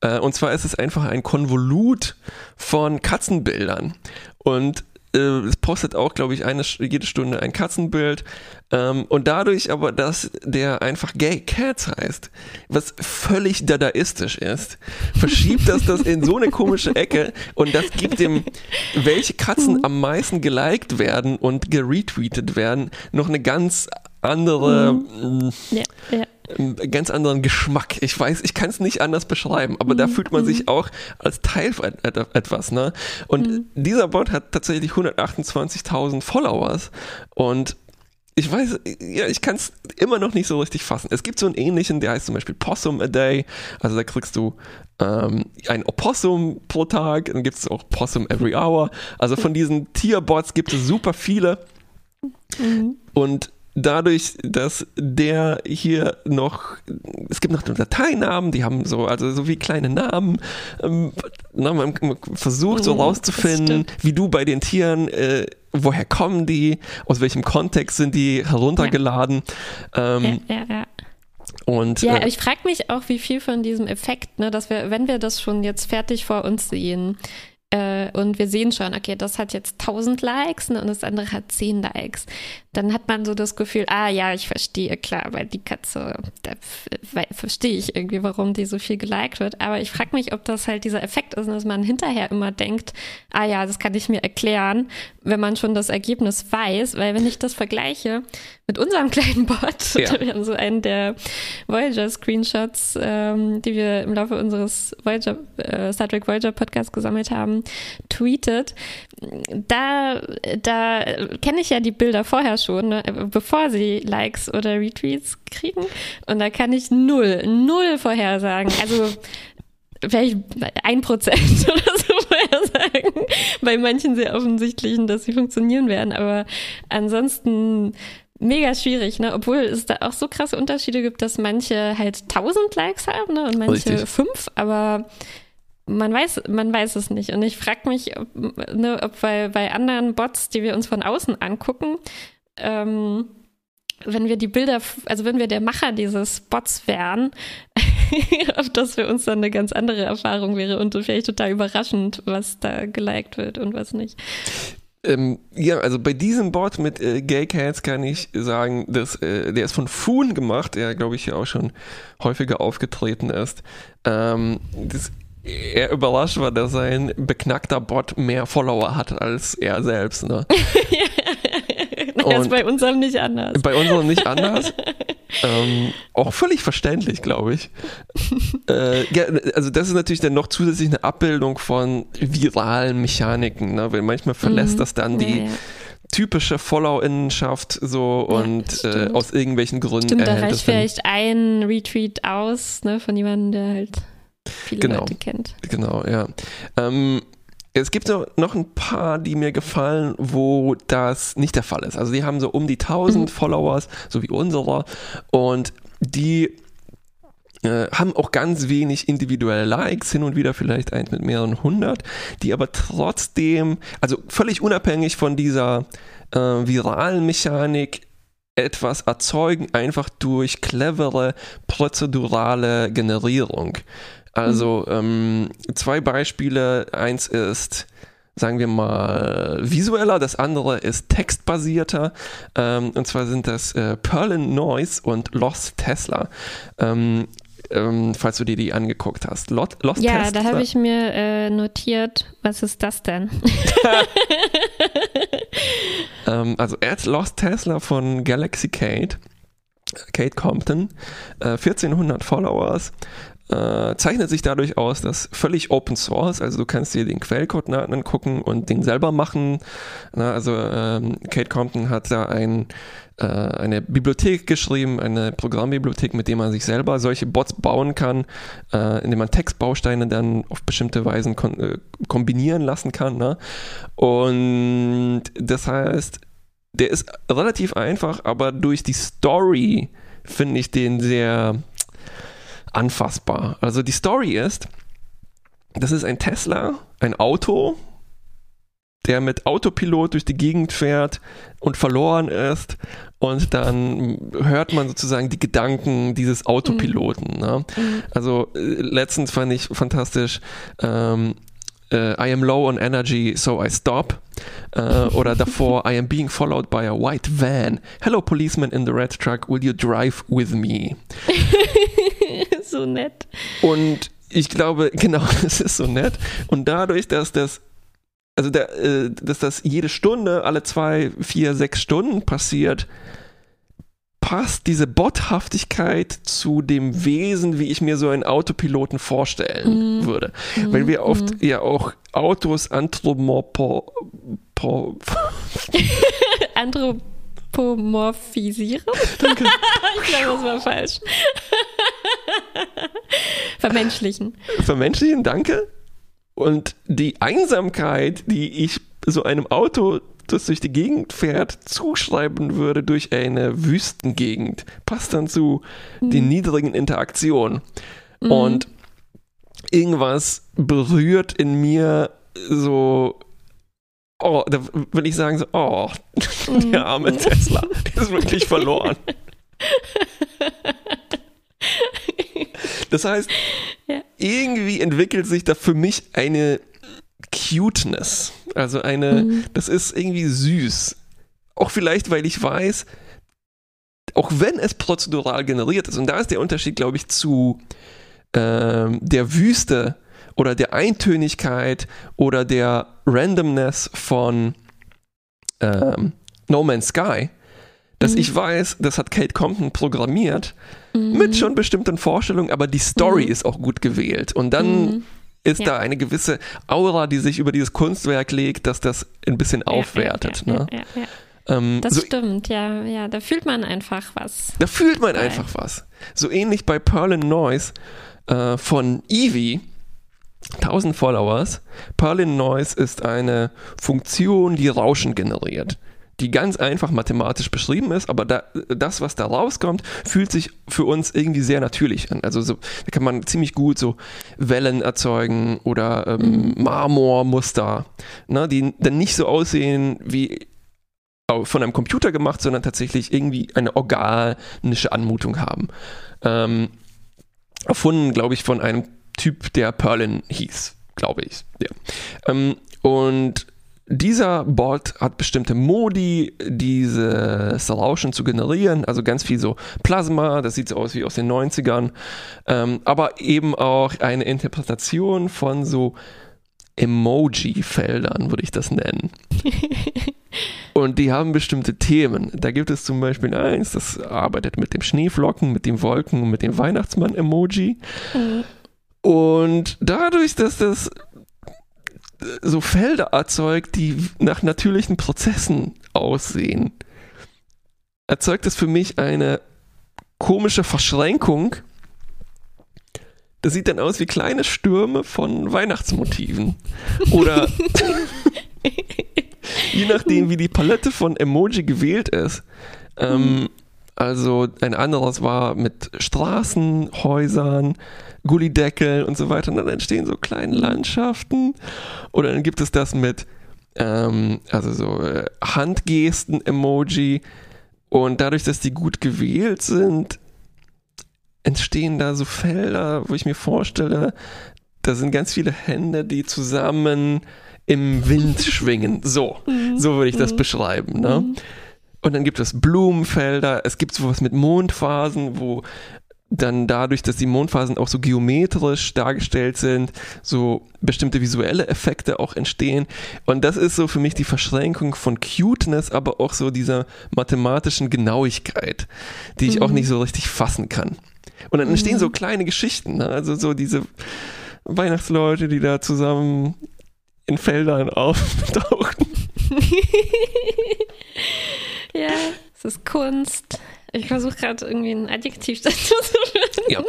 C: Äh, und zwar ist es einfach ein Konvolut von Katzenbildern. Und es postet auch, glaube ich, eine, jede Stunde ein Katzenbild. Ähm, und dadurch aber, dass der einfach Gay Cats heißt, was völlig dadaistisch ist, verschiebt das das in so eine komische Ecke und das gibt dem, welche Katzen am meisten geliked werden und geretweetet werden, noch eine ganz andere, mh,
B: Ja, ja.
C: Einen ganz anderen Geschmack. Ich weiß, ich kann es nicht anders beschreiben, aber da fühlt man sich auch als Teil von et- et- etwas. Ne? Und dieser Bot hat tatsächlich 128.000 Followers und ich weiß, ja, ich kann es immer noch nicht so richtig fassen. Es gibt so einen ähnlichen, der heißt zum Beispiel Possum a Day. Also da kriegst du ähm, ein Opossum pro Tag, dann gibt es auch Possum every hour. Also von diesen Tierbots gibt es super viele. Und dadurch, dass der hier noch, es gibt noch Dateinamen, die haben so, also so wie kleine Namen, ähm, na, man man versucht so
B: Mhm,
C: rauszufinden, wie du bei den Tieren, äh, woher kommen die, aus welchem Kontext sind die heruntergeladen. Ähm,
B: ja, ja, ja.
C: Und
B: Ja,
C: äh,
B: ich frage mich auch, wie viel von diesem Effekt, ne, dass wir, wenn wir das schon jetzt fertig vor uns sehen äh, und wir sehen schon, okay, das hat jetzt 1000 Likes ne, und das andere hat 10 Likes, dann hat man so das Gefühl, ah ja, ich verstehe, klar, weil die Katze, da verstehe ich irgendwie, warum die so viel geliked wird. Aber ich frage mich, ob das halt dieser Effekt ist, dass man hinterher immer denkt, ah ja, das kann ich mir erklären, wenn man schon das Ergebnis weiß, weil wenn ich das vergleiche mit unserem kleinen Bot,
C: Ja.
B: wir haben so einen der Voyager-Screenshots, ähm, die wir im Laufe unseres Voyager, äh, Star Trek Voyager Podcasts gesammelt haben, tweetet. Da, da kenne ich ja die Bilder vorher schon, ne, bevor sie Likes oder Retweets kriegen. Und da kann ich null, null vorhersagen. Also vielleicht ein Prozent oder so vorher sagen. Bei manchen sehr offensichtlichen, dass sie funktionieren werden. Aber ansonsten mega schwierig, ne? Obwohl es da auch so krasse Unterschiede gibt, dass manche halt 1000 Likes haben ne? und manche
C: Richtig.
B: fünf, aber man weiß, man weiß es nicht. Und ich frage mich, ob, ne, ob bei, bei anderen Bots, die wir uns von außen angucken, ähm, wenn wir die Bilder, also wenn wir der Macher dieses Bots wären, ob das für uns dann eine ganz andere Erfahrung wäre und vielleicht total überraschend, was da geliked wird und was nicht.
C: Ähm, ja, also bei diesem Bot mit äh, Gay Cats kann ich sagen, dass, äh, der ist von Foon gemacht, der glaube ich ja auch schon häufiger aufgetreten ist. Ähm, das, er überrascht war, dass sein beknackter Bot mehr Follower hat als er selbst. Ne?
B: naja, ist bei unserem nicht anders.
C: Bei unserem nicht anders. ähm, auch völlig verständlich, glaube ich. äh, ja, also das ist natürlich dann noch zusätzlich eine Abbildung von viralen Mechaniken, ne? weil manchmal verlässt
B: Mhm.
C: das dann die
B: Ja, ja.
C: typische Follow-Innenschaft so
B: Ja,
C: und
B: das
C: äh, aus irgendwelchen Gründen
B: Stimmt, da reicht vielleicht ein Retweet aus, ne, von jemandem, der halt viele
C: Genau.
B: Leute kennt.
C: Genau, ja. Ähm, es gibt noch, noch ein paar, die mir gefallen, wo das nicht der Fall ist. Also die haben so um die 1000
B: Mhm.
C: Followers, so wie unserer, und die äh, haben auch ganz wenig individuelle Likes, hin und wieder vielleicht eins mit mehreren hundert, die aber trotzdem, also völlig unabhängig von dieser äh, viralen Mechanik, etwas erzeugen, einfach durch clevere prozedurale Generierung. Also ähm, zwei Beispiele. Eins ist, sagen wir mal, visueller, das andere ist textbasierter. Ähm, und zwar sind das äh, Perlin Noise und Lost Tesla. Ähm, ähm, falls du dir die angeguckt hast. Lot, Lost
B: Ja,
C: Tesla.
B: da habe ich mir äh, notiert, was ist das denn?
C: Ähm, also Lost Tesla von Galaxy Kate, Kate Compton, äh, 1400 Followers, äh, zeichnet sich dadurch aus, dass völlig Open Source, also du kannst dir den Quellcode na- angucken und den selber machen. Na, also ähm, Kate Compton hat da ein, äh, eine Bibliothek geschrieben, eine Programmbibliothek, mit der man sich selber solche Bots bauen kann, äh, indem man Textbausteine dann auf bestimmte Weisen äh, kombinieren lassen kann. Ne? Und das heißt, der ist relativ einfach, aber durch die Story finde ich den sehr anfassbar. Also die Story ist, das ist ein Tesla, ein Auto, der mit Autopilot durch die Gegend fährt und verloren ist und dann hört man sozusagen die Gedanken dieses Autopiloten. Ne? Also äh, letztens fand ich fantastisch, ähm, äh, I am low on energy, so I stop. Äh, oder davor, I am being followed by a white van. Hello, policeman in the red truck, will you drive with me?
B: so nett.
C: Und ich glaube, genau, das ist so nett. Und dadurch, dass das, also der, äh, dass das jede Stunde, alle zwei, vier, sechs Stunden passiert, passt diese Bothaftigkeit zu dem Wesen, wie ich mir so einen Autopiloten vorstellen
B: Mhm.
C: würde. Weil wir oft ja auch Autos anthropomorpho po,
B: Anthropomorphisieren?
C: Danke.
B: ich glaube, das war falsch. Vermenschlichen.
C: vermenschlichen, danke. Und die Einsamkeit, die ich so einem Auto, das durch die Gegend fährt, zuschreiben würde durch eine Wüstengegend, passt dann zu den niedrigen Interaktionen. Und irgendwas berührt in mir so, oh, da will ich sagen so, oh, der arme Tesla, der ist wirklich verloren. Das heißt,
B: Ja.
C: irgendwie entwickelt sich da für mich eine Cuteness. Also eine,
B: Mhm.
C: das ist irgendwie süß. Auch vielleicht, weil ich weiß, auch wenn es prozedural generiert ist, und da ist der Unterschied, glaube ich, zu ähm, der Wüste oder der Eintönigkeit oder der Randomness von ähm, No Man's Sky, dass
B: Mhm.
C: ich weiß, das hat Kate Compton programmiert
B: Mhm.
C: mit schon bestimmten Vorstellungen, aber die Story ist auch gut gewählt. Und dann
B: Mhm.
C: Ist
B: Ja.
C: da eine gewisse Aura, die sich über dieses Kunstwerk legt, dass das ein bisschen aufwertet.
B: Ja, ja,
C: ne? Ähm,
B: Das
C: so,
B: stimmt, ja, ja. Da fühlt man einfach was.
C: da fühlt man
B: Geil.
C: einfach was. So ähnlich bei Pearl and Noise äh, von Eevee, 1000 Followers. Perlin Noise ist eine Funktion, die Rauschen generiert, die ganz einfach mathematisch beschrieben ist, aber da, das, was da rauskommt, fühlt sich für uns irgendwie sehr natürlich an. Also so, da kann man ziemlich gut so Wellen erzeugen oder ähm, Marmormuster, ne, die dann nicht so aussehen wie von einem Computer gemacht, sondern tatsächlich irgendwie eine organische Anmutung haben. Ähm, erfunden, glaube ich, von einem Typ, der Perlin hieß, glaube ich. Ja. Ähm, und dieser Bot hat bestimmte Modi, dieses Rauschen zu generieren, also ganz viel so Plasma, das sieht so aus wie aus den 90ern, ähm, aber eben auch eine Interpretation von so Emoji-Feldern, würde ich das nennen. Und die haben bestimmte Themen. Da gibt es zum Beispiel eins, das arbeitet mit dem Schneeflocken, mit dem Wolken und mit dem Weihnachtsmann-Emoji. Mhm. Und dadurch, dass das so Felder erzeugt, die nach natürlichen Prozessen aussehen, erzeugt es für mich eine komische Verschränkung. Das sieht dann aus wie kleine Stürme von Weihnachtsmotiven. Oder je nachdem, wie die Palette von Emoji gewählt ist. Ähm, also ein anderes war mit Straßen, Häusern, Gullideckel und so weiter. Und dann entstehen so kleine Landschaften. Oder dann gibt es das mit, ähm, also so äh, Handgesten-Emoji. Und dadurch, dass die gut gewählt sind, entstehen da so Felder, wo ich mir vorstelle, da sind ganz viele Hände, die zusammen im Wind schwingen. So, mhm. so würde ich das mhm. beschreiben. Ne? Mhm. Und dann gibt es Blumenfelder, es gibt sowas mit Mondphasen, wo dann dadurch, dass die Mondphasen auch so geometrisch dargestellt sind, so bestimmte visuelle Effekte auch entstehen. Und das ist so für mich die Verschränkung von Cuteness, aber auch so dieser mathematischen Genauigkeit, die ich mhm. auch nicht so richtig fassen kann. Und dann entstehen mhm. so kleine Geschichten, ne? also so diese Weihnachtsleute, die da zusammen in Feldern auftauchen.
B: ja, es ist Kunst. Ich versuche gerade irgendwie ein Adjektiv dazu zu finden, ja.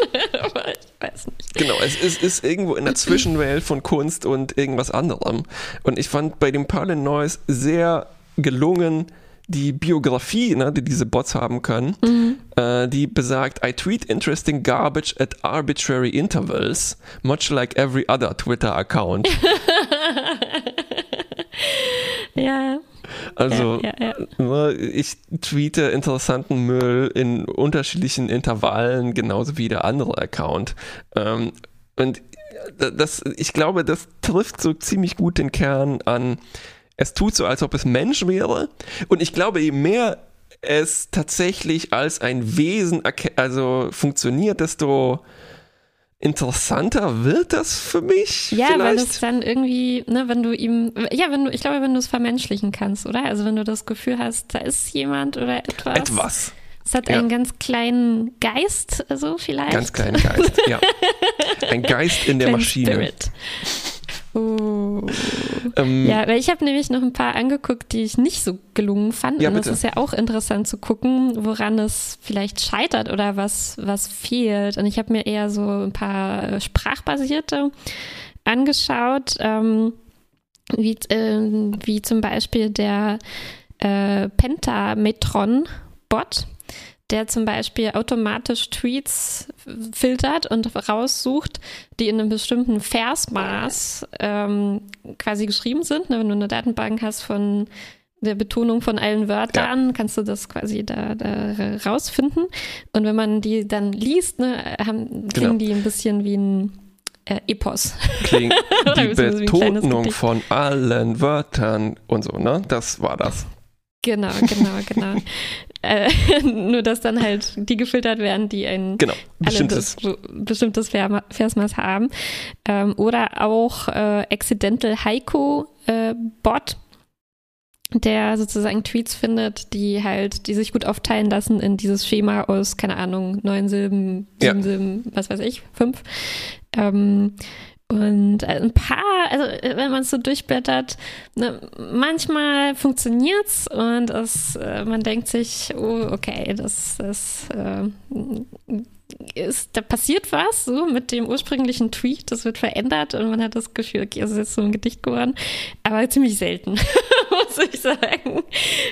B: aber ich weiß nicht.
C: Genau, es ist, ist, irgendwo in der Zwischenwelt von Kunst und irgendwas anderem. Und ich fand bei dem Perlin Noise sehr gelungen, die Biografie, ne, die diese Bots haben können, mhm. äh, die besagt, I tweet interesting garbage at arbitrary intervals, much like every other Twitter account.
B: ja.
C: Also, ja, ja, ja. Ne, ich tweete interessanten Müll in unterschiedlichen Intervallen, genauso wie der andere Account. Ähm, und das, ich glaube, das trifft so ziemlich gut den Kern an. Es tut so, als ob es Mensch wäre. Und ich glaube, je mehr es tatsächlich als ein Wesen also funktioniert, desto interessanter wird das für mich.
B: Ja,
C: vielleicht?
B: weil es dann irgendwie, ne, wenn du ihm, ja, wenn du, ich glaube, wenn du es vermenschlichen kannst, oder? Also wenn du das Gefühl hast, da ist jemand oder etwas.
C: Etwas.
B: Es hat ja. einen ganz kleinen Geist, so vielleicht.
C: Ganz kleinen Geist, ja. Ein Geist in der Maschine. Spirit.
B: Oh. Ähm, ja, weil ich habe nämlich noch ein paar angeguckt, die ich nicht so gelungen fand. Ja, und das ist ja auch interessant zu gucken, woran es vielleicht scheitert oder was, was fehlt. Und ich habe mir eher so ein paar sprachbasierte angeschaut, ähm, wie, äh, wie zum Beispiel der äh, Pentametron-Bot der zum Beispiel automatisch Tweets filtert und raussucht, die in einem bestimmten Versmaß ähm, quasi geschrieben sind. Ne, wenn du eine Datenbank hast von der Betonung von allen Wörtern, ja. kannst du das quasi da, da, rausfinden. Und wenn man die dann liest, ne, haben, klingen genau. die ein bisschen wie ein äh, Epos.
C: Klingt die Betonung von allen Wörtern und so, ne? Das war das.
B: Genau, genau, genau. Äh, nur, dass dann halt die gefiltert werden, die ein
C: genau, bestimmtes,
B: das, bestimmtes Versmaß haben. Ähm, oder auch äh, Accidental Heiko äh, Bot, der sozusagen Tweets findet, die halt, die sich gut aufteilen lassen in dieses Schema aus, keine Ahnung, neun Silben, sieben ja. Silben, was weiß ich, fünf. Ähm, und äh, ein paar, also äh, wenn man es so durchblättert, ne, manchmal funktioniert's und es, äh, man denkt sich, oh, okay, das ist, äh, ist, da passiert was so mit dem ursprünglichen Tweet, das wird verändert und man hat das Gefühl, okay, es ist jetzt so ein Gedicht geworden, aber ziemlich selten, muss ich sagen.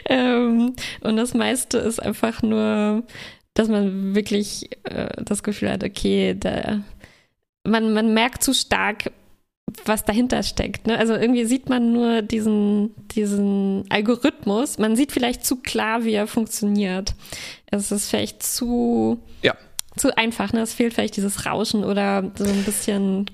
B: Ähm, und das meiste ist einfach nur, dass man wirklich äh, das Gefühl hat, okay, da, man, man merkt zu stark, was dahinter steckt. Ne? Also irgendwie sieht man nur diesen, diesen Algorithmus. Man sieht vielleicht zu klar, wie er funktioniert. Es ist vielleicht zu,
C: Ja.
B: zu einfach. Ne? Es fehlt vielleicht dieses Rauschen oder so ein bisschen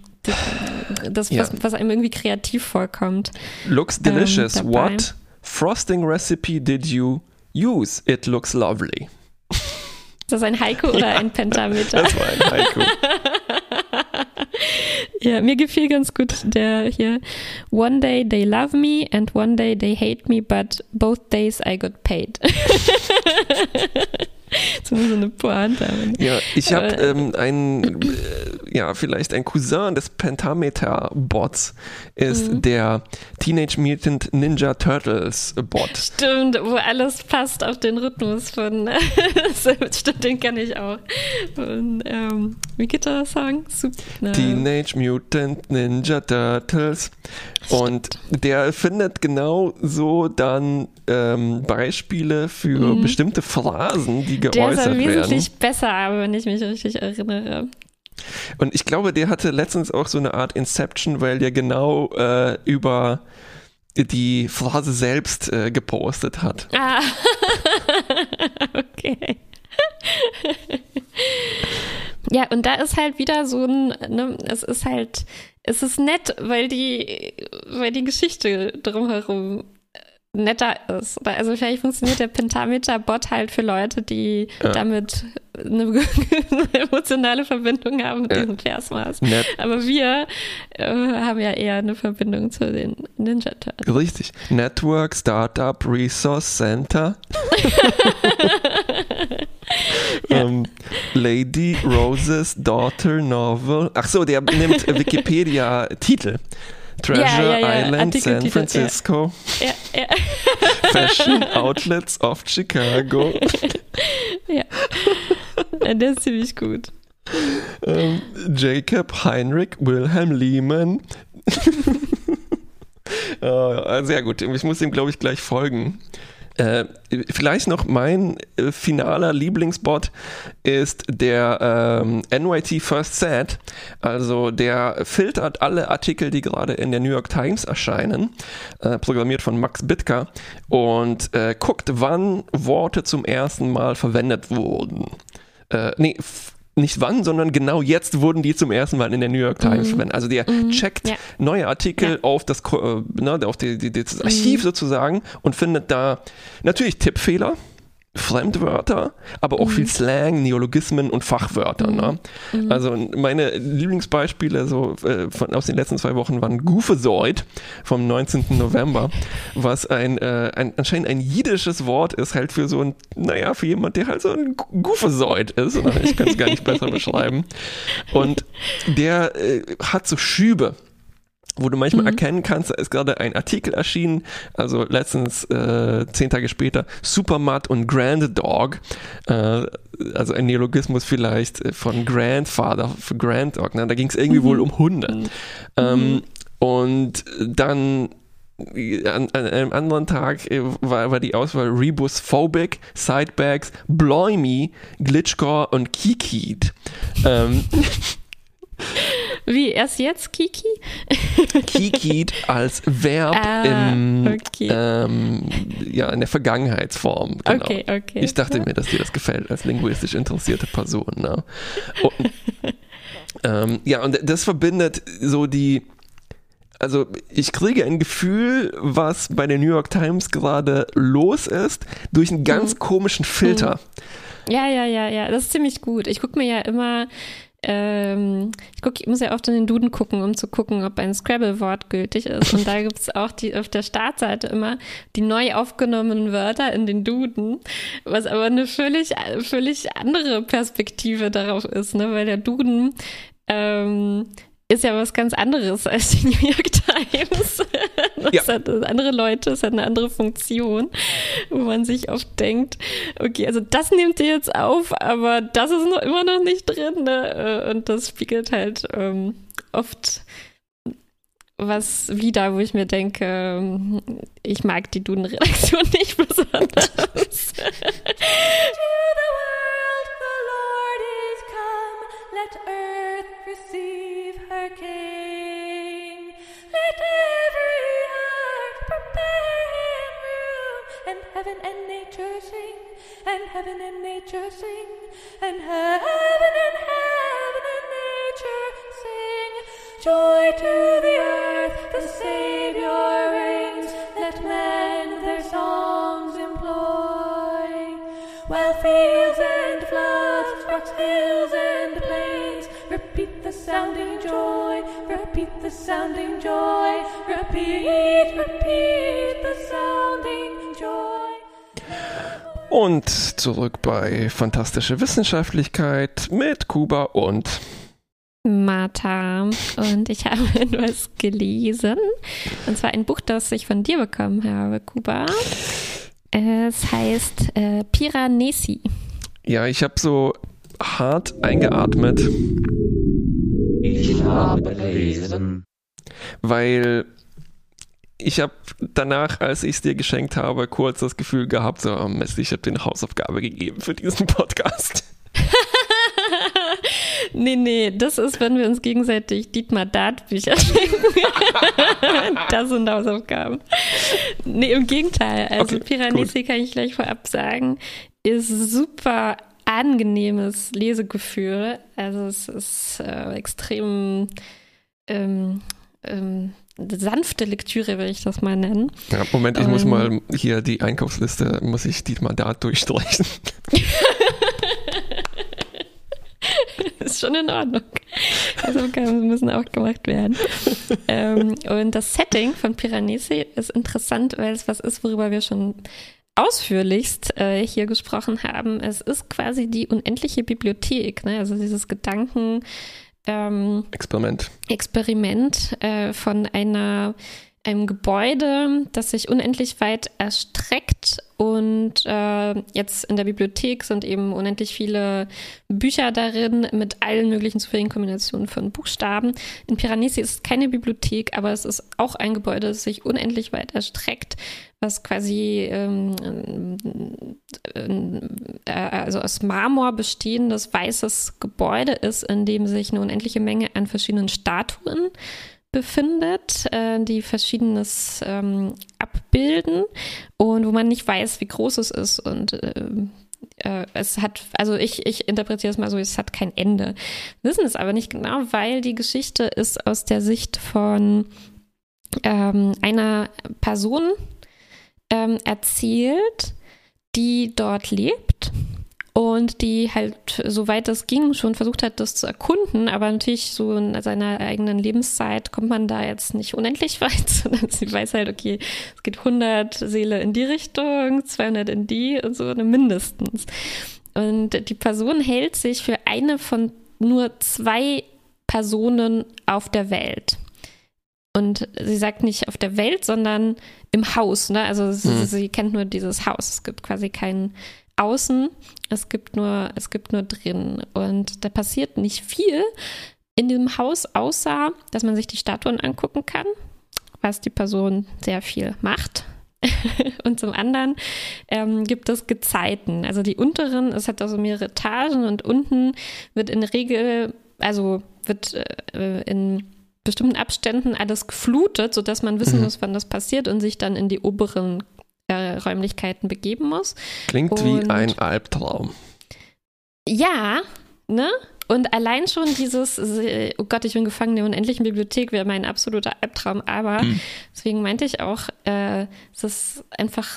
B: das,
C: Ja.
B: was, was einem irgendwie kreativ vorkommt.
C: Looks delicious.
B: Ähm.
C: What frosting recipe did you use? It looks lovely.
B: Ist das ein Haiku oder ein Pentameter?
C: Das war ein Haiku.
B: Ja, mir gefiel ganz gut der hier. One day they love me and one day they hate me, but both days I got paid. so eine Pointe.
C: Ja, ich habe
B: Äh.
C: ähm, ein, äh, ja, vielleicht ein Cousin des Pentameter-Bots ist
B: Mhm.
C: der Teenage Mutant Ninja Turtles Bot.
B: Stimmt, wo alles passt auf den Rhythmus von. Stimmt, den kann ich auch. Und, ähm, wie geht der Song? Super. na,
C: Teenage Mutant Ninja Turtles. Und der findet genau so dann ähm, Beispiele für bestimmte Phrasen, die
B: Mhm. der ist
C: geäußert
B: aber
C: werden.
B: wesentlich besser, wenn ich mich richtig erinnere.
C: Und ich glaube, der hatte letztens auch so eine Art Inception, weil der genau äh, über die Phrase selbst äh, gepostet hat.
B: Ah, okay. ja, und da ist halt wieder so ein, ne, es ist halt, es ist nett, weil die, weil die Geschichte drumherum netter ist. Also vielleicht funktioniert der Pentameter-Bot halt für Leute, die
C: Ja.
B: damit eine, emotionale Verbindung haben mit
C: Ja.
B: diesem Versmaß.
C: Nett.
B: Aber wir äh, haben ja eher eine Verbindung zu den Ninja Turtles.
C: Richtig. Network, Startup, Resource Center. ähm, Lady Roses Daughter Novel. Ach so, der nimmt Wikipedia-Titel. Treasure
B: Ja, ja, ja,
C: Island, San
B: Artikeltitel, ja.
C: Francisco,
B: Ja, ja,
C: Fashion Outlets of Chicago,
B: ja. Der ist ziemlich gut.
C: ähm, Jacob Heinrich Wilhelm Lehman. äh, sehr gut, ich muss ihm, glaube ich, gleich folgen. Äh, vielleicht noch mein äh, finaler Lieblingsbot ist der ähm, NYT First Set. Also der filtert alle Artikel, die gerade in der New York Times erscheinen, äh, programmiert von Max Bitka und äh, guckt, wann Worte zum ersten Mal verwendet wurden. F- nicht wann, sondern genau jetzt wurden die zum ersten Mal in der New York Times verwendet. Also der checkt
B: Ja.
C: neue Artikel
B: Ja.
C: auf das, äh, ne, auf die, die, das Archiv sozusagen und findet da natürlich Tippfehler, Fremdwörter, aber auch viel Slang, Neologismen und Fachwörter. Ne? Also meine Lieblingsbeispiele so äh, von, aus den letzten zwei Wochen waren Goofezoid vom 19. November, was ein, äh, ein anscheinend ein jiddisches Wort ist, halt für so ein, naja, für jemand, der halt so ein Goofezoid ist. Oder? Ich kann es gar nicht besser beschreiben. Und der äh, hat so Schübe wo du manchmal erkennen kannst, da ist gerade ein Artikel erschienen, also letztens, äh, zehn Tage später, Supermat und Grand Dog, äh, also ein Neologismus vielleicht von Grandfather für Grand Dog, ne? da ging es irgendwie wohl um Hunde. Ähm, und dann an, an einem anderen Tag äh, war, war die Auswahl Rebus Phobic, Sidebags, Bloimy, Glitchcore und Kikid. Ähm,
B: Wie, erst jetzt, Kiki?
C: Kikid als Verb
B: Ah,
C: im,
B: okay.
C: ähm, ja, in der Vergangenheitsform. Genau.
B: Okay, okay.
C: Ich dachte mir, dass dir das gefällt als linguistisch interessierte Person. Ne? Und, ähm, ja, und das verbindet so die, also ich kriege ein Gefühl, was bei der New York Times gerade los ist, durch einen ganz
B: Mhm.
C: komischen Filter.
B: Ja, ja, ja, ja, das ist ziemlich gut. Ich gucke mir ja immer, ähm, ich, guck, ich muss ja oft in den Duden gucken, um zu gucken, ob ein Scrabble-Wort gültig ist. Und da gibt es auch die, auf der Startseite immer die neu aufgenommenen Wörter in den Duden, was aber eine völlig, völlig andere Perspektive darauf ist, ne? weil der Duden ähm, ist ja was ganz anderes als die New York Times. Das
C: Ja.
B: hat andere Leute, es hat eine andere Funktion, wo man sich oft denkt, okay, also das nimmt ihr jetzt auf, aber das ist noch immer noch nicht drin. Ne? Und das spiegelt halt ähm, oft was wieder, wo ich mir denke, ähm, ich mag die Duden-Redaktion nicht besonders.
A: To the world the Lord is come. Let earth receive Let every heart prepare him room, and heaven and nature sing, and heaven and nature sing, and heaven and heaven and nature sing. Joy to the earth, the Savior reigns. Let men their songs employ. While fields and floods, rocks, hills and sounding joy, repeat the sounding joy, repeat, repeat the sounding joy.
C: Und zurück bei Fantastische Wissenschaftlichkeit mit Kuba und
B: Martha und ich habe etwas gelesen. Und zwar ein Buch, das ich von dir bekommen habe, Kuba. Es heißt äh, Piranesi.
C: ja, ich habe so hart eingeatmet,
D: habe
C: weil ich habe danach, als ich es dir geschenkt habe, kurz das Gefühl gehabt, so, oh Mist, ich habe dir eine Hausaufgabe gegeben für diesen Podcast.
B: Nee, nee, das ist, wenn wir uns gegenseitig Dietmar Dart Bücher schenken. das sind Hausaufgaben. Nee, im Gegenteil. Also
C: Okay,
B: Piranesi kann ich gleich vorab sagen, ist super angenehmes Lesegefühl. Also es ist äh, extrem ähm, ähm, sanfte Lektüre, will ich das mal nennen.
C: Ja, Moment, ich muss
B: Ähm.
C: mal hier die Einkaufsliste, muss ich Dietmar Dart durchstreichen.
B: ist schon in Ordnung. Hausaufgaben müssen auch gemacht werden. ähm, und das Setting von Piranesi ist interessant, weil es was ist, worüber wir schon ausführlichst äh, hier gesprochen haben. Es ist quasi die unendliche Bibliothek, ne? also dieses Gedanken. Ähm,
C: Experiment.
B: Experiment äh, von einer, einem Gebäude, das sich unendlich weit erstreckt. Und äh, jetzt in der Bibliothek sind eben unendlich viele Bücher darin mit allen möglichen zufälligen Kombinationen von Buchstaben. In Piranesi ist es keine Bibliothek, aber es ist auch ein Gebäude, das sich unendlich weit erstreckt, was quasi ähm, äh, also aus Marmor bestehendes weißes Gebäude ist, in dem sich eine unendliche Menge an verschiedenen Statuen befindet, äh, die verschiedenes ähm, abbilden und wo man nicht weiß, wie groß es ist und ähm, äh, es hat, also ich, ich interpretiere es mal so, es hat kein Ende. Wir wissen es aber nicht genau, weil die Geschichte ist aus der Sicht von ähm, einer Person ähm, erzählt, die dort lebt und die halt, soweit es ging, schon versucht hat, das zu erkunden. Aber natürlich so in seiner eigenen Lebenszeit kommt man da jetzt nicht unendlich weit, sondern sie weiß halt, okay, es geht 100 Seele in die Richtung, 200 in die und so, ne, mindestens. Und die Person hält sich für eine von nur zwei Personen auf der Welt. Und sie sagt nicht auf der Welt, sondern im Haus. Ne? Also sie,
C: Mhm.
B: sie kennt nur dieses Haus. Es gibt quasi kein Außen. Es gibt nur, es gibt nur drin. Und da passiert nicht viel in diesem Haus, außer dass man sich die Statuen angucken kann, was die Person sehr viel macht. und zum anderen ähm, gibt es Gezeiten. Also die unteren, es hat also mehrere Etagen und unten wird in der Regel, also wird äh, in bestimmten Abständen alles geflutet, sodass man wissen
C: Mhm.
B: muss, wann das passiert und sich dann in die oberen äh, Räumlichkeiten begeben muss.
C: Klingt wie
B: Und-
C: ein Albtraum.
B: Ja, ne? Und allein schon dieses, oh Gott, ich bin gefangen in der unendlichen Bibliothek, wäre mein absoluter Albtraum. Aber
C: Hm.
B: deswegen meinte ich auch, äh, es ist einfach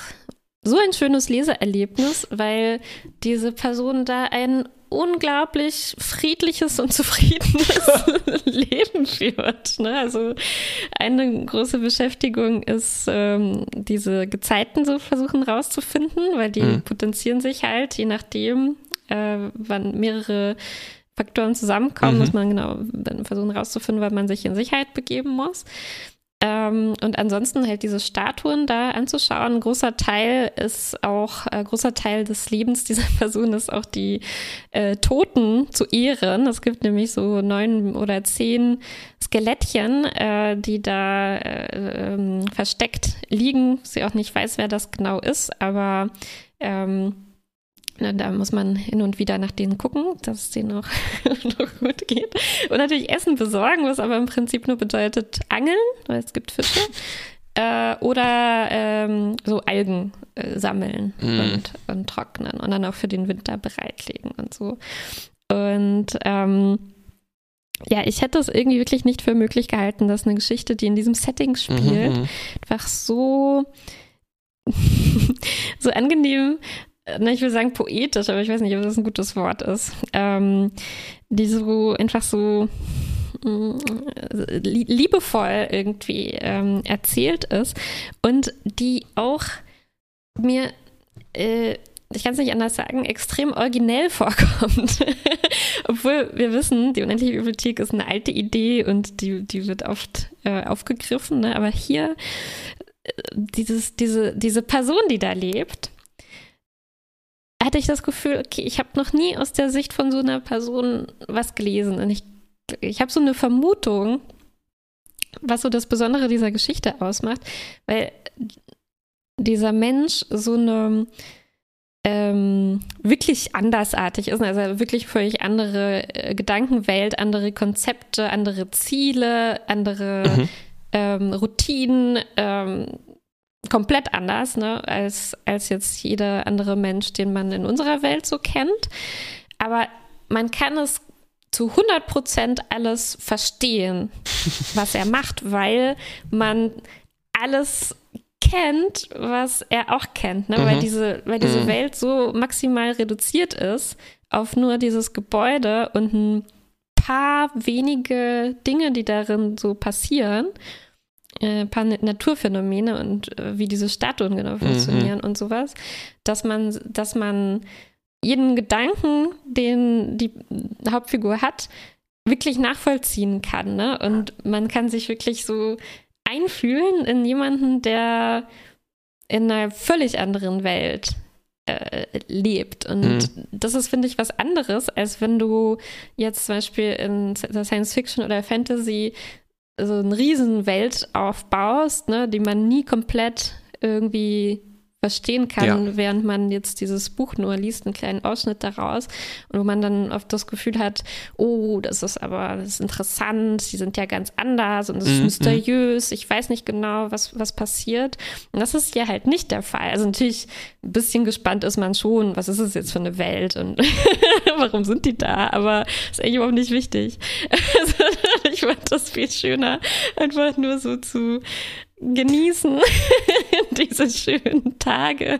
B: so ein schönes Leseerlebnis, weil diese Person da ein unglaublich friedliches und zufriedenes Leben führt. Ne? Also eine große Beschäftigung ist, ähm, diese Gezeiten so versuchen rauszufinden, weil die
C: Mhm.
B: potenzieren sich halt, je nachdem, äh, wann mehrere Faktoren zusammenkommen,
C: Mhm.
B: muss man genau versuchen rauszufinden, wann man sich in Sicherheit begeben muss. Ähm, und ansonsten halt diese Statuen da anzuschauen. Ein großer Teil ist auch, äh, großer Teil des Lebens dieser Person ist auch die äh, Toten zu ehren. Es gibt nämlich so neun oder zehn Skelettchen, äh, die da äh, ähm, versteckt liegen. Sie auch nicht weiß, wer das genau ist, aber ähm, da muss man hin und wieder nach denen gucken, dass es denen noch, noch gut geht. Und natürlich Essen besorgen, was aber im Prinzip nur bedeutet angeln, weil es gibt Fische. Äh, oder ähm, so Algen äh, sammeln
C: Mhm.
B: und, und trocknen und dann auch für den Winter bereitlegen und so. Und ähm, ja, ich hätte es irgendwie wirklich nicht für möglich gehalten, dass eine Geschichte, die in diesem Setting spielt,
C: Mhm, mhm.
B: einfach so, so angenehm, na, ich will sagen poetisch, aber ich weiß nicht, ob das ein gutes Wort ist, ähm, die so einfach so mm, lie- liebevoll irgendwie ähm, erzählt ist und die auch mir, äh, ich kann es nicht anders sagen, extrem originell vorkommt. Obwohl wir wissen, die unendliche Bibliothek ist eine alte Idee und die, die wird oft äh, aufgegriffen, ne? aber hier äh, dieses, diese, diese Person, die da lebt, hatte ich das Gefühl, okay, ich habe noch nie aus der Sicht von so einer Person was gelesen. Und ich, ich habe so eine Vermutung, was so das Besondere dieser Geschichte ausmacht, weil dieser Mensch so eine ähm, wirklich andersartig ist, also wirklich völlig andere äh, Gedankenwelt, andere Konzepte, andere Ziele, andere
C: Mhm.
B: ähm, Routinen, ähm, komplett anders, ne, als, als jetzt jeder andere Mensch, den man in unserer Welt so kennt. Aber man kann es zu 100 Prozent alles verstehen, was er macht, weil man alles kennt, was er auch kennt, ne? weil
C: Mhm.
B: diese, weil diese
C: Mhm.
B: Welt so maximal reduziert ist auf nur dieses Gebäude und ein paar wenige Dinge, die darin so passieren, äh, ein paar Na- Naturphänomene und äh, wie diese Statuen genau funktionieren und sowas, dass man, dass man jeden Gedanken, den die Hauptfigur hat, wirklich nachvollziehen kann. Ne? Und man kann sich wirklich so einfühlen in jemanden, der in einer völlig anderen Welt äh, lebt. Und
C: Mhm.
B: das ist, finde ich, was anderes, als wenn du jetzt zum Beispiel in Science Fiction oder Fantasy so eine Riesenwelt aufbaust, ne, die man nie komplett irgendwie verstehen kann,
C: Ja.
B: während man jetzt dieses Buch nur liest, einen kleinen Ausschnitt daraus und wo man dann oft das Gefühl hat, oh, das ist aber das ist interessant, die sind ja ganz anders und es ist
C: Mhm,
B: mysteriös, ich weiß nicht genau, was, was passiert. Und das ist hier halt nicht der Fall. Also natürlich ein bisschen gespannt ist man schon, was ist es jetzt für eine Welt und warum sind die da, aber ist eigentlich überhaupt nicht wichtig. Also, ich fand das viel schöner, einfach nur so zu genießen diese schönen Tage,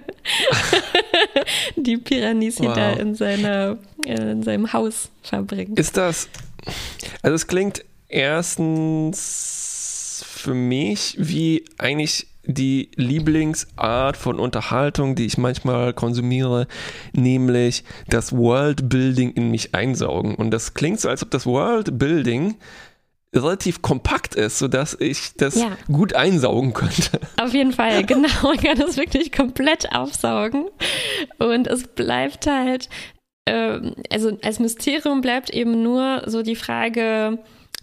B: die Piranesi
C: Wow.
B: da in, seiner, äh, in seinem Haus verbringt.
C: Ist das. Also, es klingt erstens für mich wie eigentlich die Lieblingsart von Unterhaltung, die ich manchmal konsumiere, nämlich das Worldbuilding in mich einsaugen. Und das klingt so, als ob das Worldbuilding relativ kompakt ist, sodass ich das
B: Ja.
C: gut einsaugen könnte.
B: Auf jeden Fall, genau. Man kann das wirklich komplett aufsaugen. Und es bleibt halt, ähm, also als Mysterium bleibt eben nur so die Frage,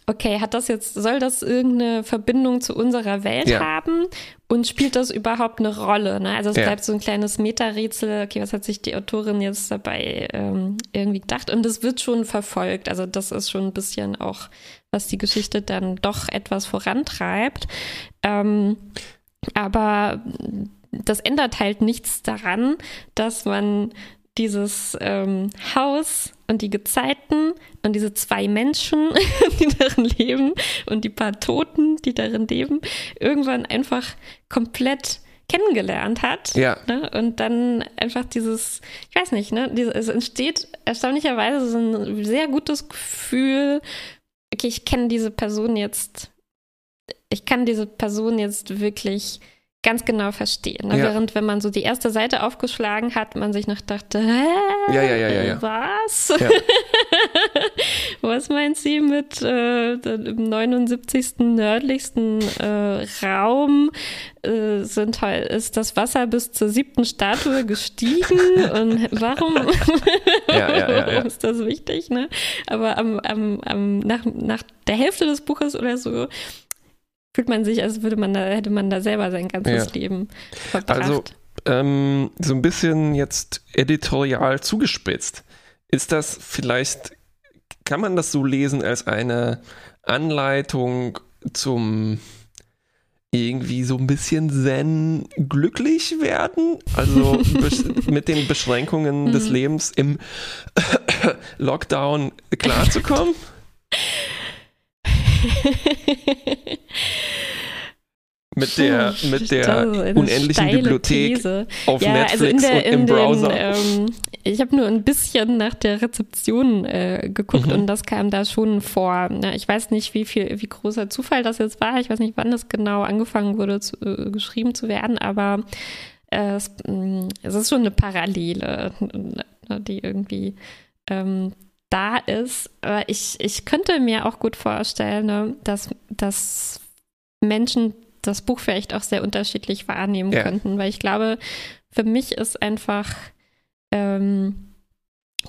B: okay, hat das jetzt, soll das irgendeine Verbindung zu unserer Welt
C: Ja.
B: haben? Und spielt das überhaupt eine Rolle? Ne? Also es
C: Ja.
B: bleibt so ein kleines Meta-Rätsel, okay, was hat sich die Autorin jetzt dabei ähm, irgendwie gedacht? Und es wird schon verfolgt. Also das ist schon ein bisschen auch, was die Geschichte dann doch etwas vorantreibt. Ähm, aber das ändert halt nichts daran, dass man dieses ähm, Haus und die Gezeiten und diese zwei Menschen, die darin leben und die paar Toten, die darin leben, irgendwann einfach komplett kennengelernt hat.
C: Ja.
B: Ne? Und dann einfach dieses, ich weiß nicht, ne, diese, es entsteht erstaunlicherweise so ein sehr gutes Gefühl, okay, ich kenne diese Person jetzt, ich kann diese Person jetzt wirklich ganz genau verstehen. Ne?
C: Ja.
B: Während wenn man so die erste Seite aufgeschlagen hat, man sich noch dachte, hä?
C: Ja, ja, ja, ja, ja.
B: Was?
C: Ja.
B: Was meint sie mit äh, im 79. nördlichsten äh, Raum äh, sind halt, ist das Wasser bis zur siebten Statue gestiegen und warum, warum ist das wichtig? Ne? Aber am, am, am, nach, nach der Hälfte des Buches oder so fühlt man sich, als würde man da, hätte man da selber sein ganzes
C: Ja.
B: Leben verbracht.
C: Also, ähm, so ein bisschen jetzt editorial zugespitzt. Ist das vielleicht, kann man das so lesen als eine Anleitung zum irgendwie so ein bisschen zen glücklich werden? Also mit den Beschränkungen des
B: Mhm.
C: Lebens im Lockdown klarzukommen? Mit der, mit der
B: eine
C: unendlichen Bibliothek
B: These.
C: auf
B: ja,
C: Netflix
B: also der,
C: und im Browser.
B: Den, ähm, ich habe nur ein bisschen nach der Rezeption äh, geguckt
C: Mhm.
B: und das kam da schon vor. Ne? Ich weiß nicht, wie viel, wie großer Zufall das jetzt war. Ich weiß nicht, wann das genau angefangen wurde, zu, äh, geschrieben zu werden, aber äh, es, mh, es ist schon eine Parallele, die irgendwie ähm, da ist. Aber ich, ich könnte mir auch gut vorstellen, ne, dass, dass Menschen das Buch vielleicht auch sehr unterschiedlich wahrnehmen
C: Ja.
B: könnten, weil ich glaube, für mich ist einfach ähm,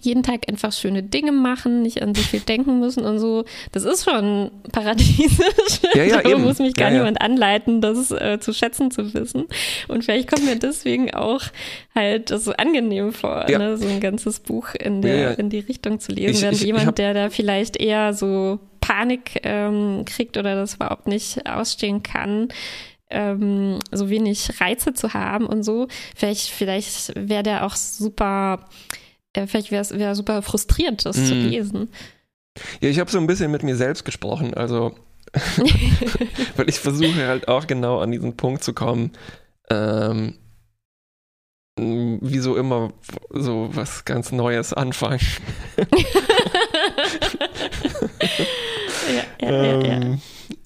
B: jeden Tag einfach schöne Dinge machen, nicht an so viel denken müssen und so. Das ist schon paradiesisch.
C: Ja, ja,
B: da
C: eben.
B: muss mich gar
C: Ja, ja.
B: niemand anleiten, das äh, zu schätzen zu wissen. Und vielleicht kommt mir deswegen auch halt das so angenehm vor,
C: Ja.
B: ne? so ein ganzes Buch in, der,
C: Ja, ja.
B: in die Richtung zu lesen,
C: Ich-
B: während
C: ich- ich
B: jemand,
C: hab-
B: der da vielleicht eher so Panik ähm, kriegt oder das überhaupt nicht ausstehen kann, ähm, so wenig Reize zu haben und so. Vielleicht, vielleicht wäre der auch super, äh, vielleicht wäre es wär super frustrierend, das zu
C: Mm.
B: lesen.
C: Ja, ich habe so ein bisschen mit mir selbst gesprochen, also weil ich versuche halt auch genau an diesen Punkt zu kommen, ähm, mh, wie so immer so was ganz Neues anfangen.
B: ja, ja, ja, ja.
C: Ähm,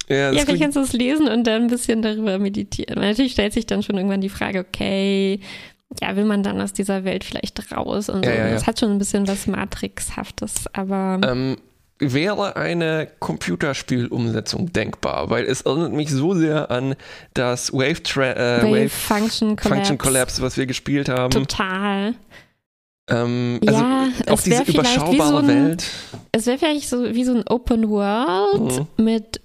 C: ja,
B: Ja,
C: das
B: vielleicht kannst du es lesen und dann ein bisschen darüber meditieren. Weil natürlich stellt sich dann schon irgendwann die Frage, okay, ja, will man dann aus dieser Welt vielleicht raus und so.
C: Ja, ja, ja.
B: Das hat schon ein bisschen was Matrixhaftes, aber
C: ähm, wäre eine Computerspielumsetzung denkbar, weil es erinnert mich so sehr an das Wave, Tra äh,
B: Wave
C: Wave
B: Function Collapse.
C: Function Collapse, was wir gespielt haben.
B: Total.
C: Ähm, also
B: ja,
C: auch
B: es
C: diese
B: wie so
C: überschaubare
B: ein,
C: Welt.
B: es wäre vielleicht so wie so ein Open World
C: Mhm.
B: mit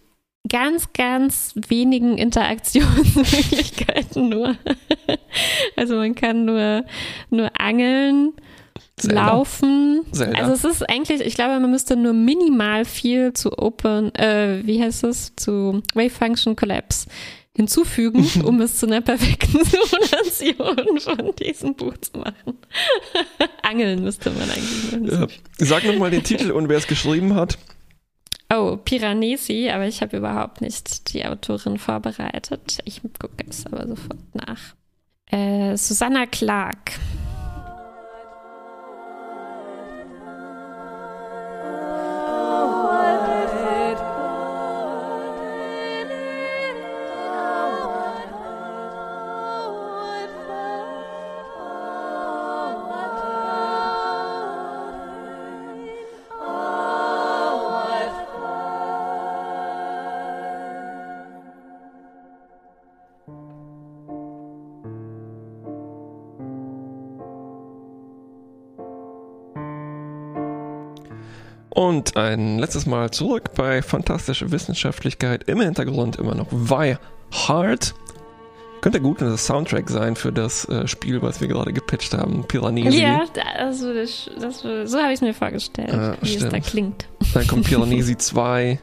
B: ganz, ganz wenigen Interaktionsmöglichkeiten nur. Also man kann nur, nur angeln,
C: Zelda.
B: laufen.
C: Zelda.
B: Also es ist eigentlich, ich glaube, man müsste nur minimal viel zu Open, äh, wie heißt es, zu Wave Function Collapse hinzufügen, um es zu einer perfekten Simulation von diesem Buch zu machen. Angeln müsste man eigentlich nur
C: Ja. Sag nochmal den Titel und wer es geschrieben hat.
B: Oh, Piranesi, aber ich habe überhaupt nicht die Autorin vorbereitet. Ich gucke es aber sofort nach. Äh, Susanna Clark.
C: Und ein letztes Mal zurück bei Fantastische Wissenschaftlichkeit. Im Hintergrund immer noch Why Hard. Könnte gut ein Soundtrack sein für das äh, Spiel, was wir gerade gepitcht haben, Piranesi.
B: Ja, das würde ich, das würde, so habe ich es mir vorgestellt,
C: Ah,
B: wie es da
C: stimmt.
B: klingt.
C: Dann kommt Piranesi 2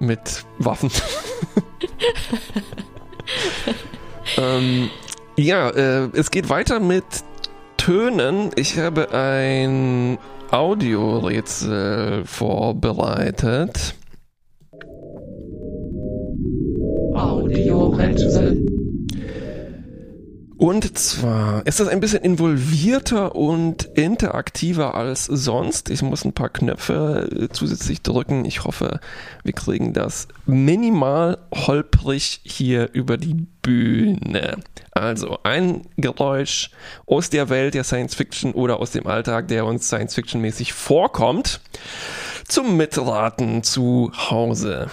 C: mit Waffen. ähm, ja, äh, es geht weiter mit Tönen. Ich habe ein Audiorätsel vorbereitet. Ist das ein bisschen involvierter und interaktiver als sonst. Ich muss ein paar Knöpfe äh, zusätzlich drücken. Ich hoffe, wir kriegen das minimal holprig hier über die Bühne. Also ein Geräusch aus der Welt der Science Fiction oder aus dem Alltag, der uns Science Fiction mäßig vorkommt. zum Mitraten zu Hause.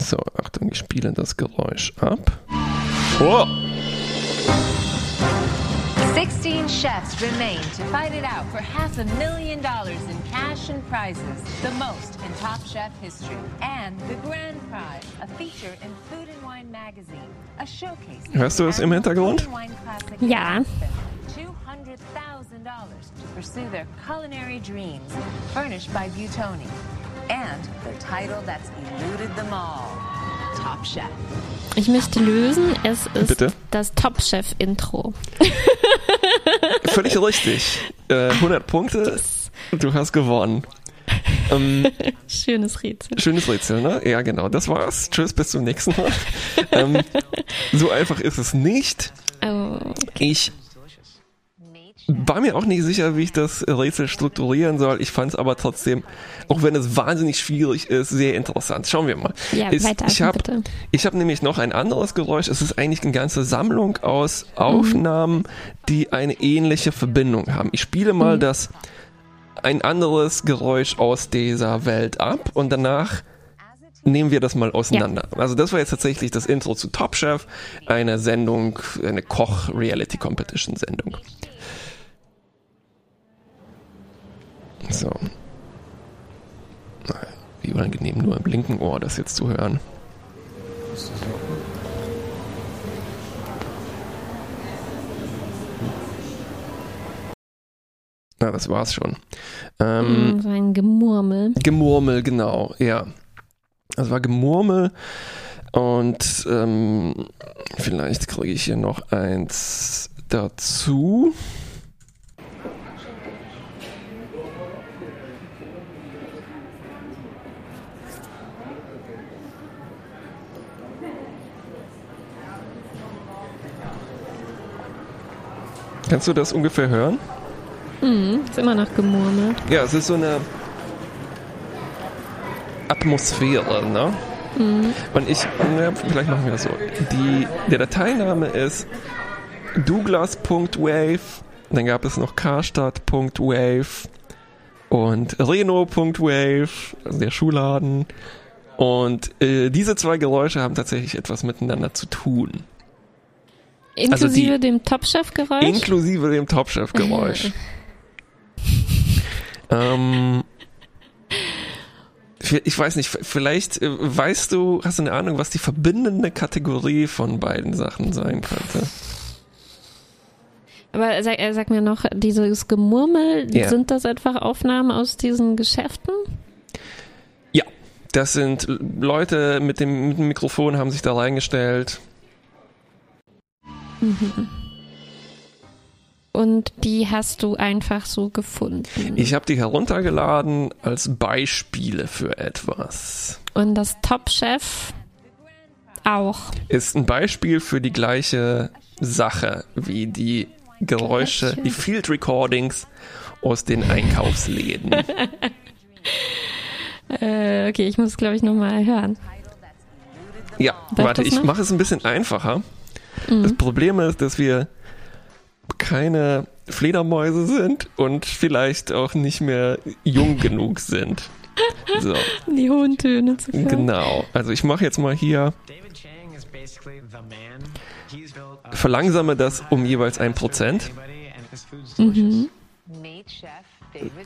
C: So, Achtung, ich spiele das Geräusch ab. Oh,
E: 16 chefs remain to fight it out for half a million dollars in cash and prizes, the most in Top Chef history. And the grand prize, a feature in Food and Wine magazine, a showcase.
C: Hörst du es im Hintergrund?
E: Food and Wine Classic
B: Ja.
E: $200,000 to pursue their culinary dreams, furnished by Butoni. And the title that's eluded them all, Top Chef.
B: Ich möchte lösen, es ist
C: Bitte?
B: das Top Chef Intro.
C: völlig richtig. Äh, 100 Punkte, du hast gewonnen. Ähm,
B: Schönes Rätsel.
C: schönes Rätsel, ne? Ja, genau. Das war's. Tschüss, bis zum nächsten Mal. ähm, so einfach ist es nicht.
B: Oh,
C: Ich war mir auch nicht sicher, wie ich das Rätsel strukturieren soll. Ich fand es aber trotzdem, auch wenn es wahnsinnig schwierig ist, sehr interessant. Schauen wir mal.
B: Ja,
C: Es-
B: weiter,
C: ich habe
B: bitte.
C: ich hab nämlich noch ein anderes Geräusch. Es ist eigentlich eine ganze Sammlung aus Aufnahmen, die eine ähnliche Verbindung haben. Ich spiele mal das ein anderes Geräusch aus dieser Welt ab und danach nehmen wir das mal auseinander. Also das war jetzt tatsächlich das Intro zu Top Chef, eine Sendung, eine Koch-Reality-Competition-Sendung. So. Wie unangenehm, nur im linken Ohr das jetzt zu hören. Na, das war's schon. Ähm,
B: Mm, so ein Gemurmel.
C: Gemurmel, genau, ja. Das war Gemurmel und ähm, vielleicht kriege ich hier noch eins dazu. Kannst du das ungefähr hören?
B: Mm, ist immer noch Gemurmel.
C: Ja, es ist so eine Atmosphäre, ne? Und ich, ja, vielleicht machen wir das so. Die, der Dateiname ist douglas.wave, dann gab es noch karstadt.wave und reno.wave, also der Schuhladen. Und äh, diese zwei Geräusche haben tatsächlich etwas miteinander zu tun. Also die-
B: Inklusive dem Top Chef Geräusch.
C: Inklusive dem Top Chef Geräusch. ähm, ich weiß nicht, vielleicht äh, weißt du, hast du eine Ahnung, was die verbindende Kategorie von beiden Sachen sein könnte?
B: Aber sag, äh, sag mir noch, dieses Gemurmel,
C: Ja.
B: sind das einfach Aufnahmen aus diesen Geschäften?
C: Ja, das sind Leute mit dem, mit dem Mikrofon, haben sich da reingestellt.
B: Und die hast du einfach so gefunden.
C: Ich habe die heruntergeladen als Beispiele für etwas.
B: Und das Top Chef auch.
C: Ist ein Beispiel für die gleiche Sache wie die Geräusche,
B: Gleiche.
C: die Field Recordings aus den Einkaufsläden.
B: Äh, okay, ich muss glaube ich nochmal hören.
C: Ja,
B: Darf
C: warte, ich mache es ein bisschen einfacher. Das Problem ist, dass wir keine Fledermäuse sind und vielleicht auch nicht mehr jung genug sind. So,
B: Die hohen Töne zu hören.
C: genau. Also ich mache jetzt mal hier, verlangsame das um jeweils ein Prozent.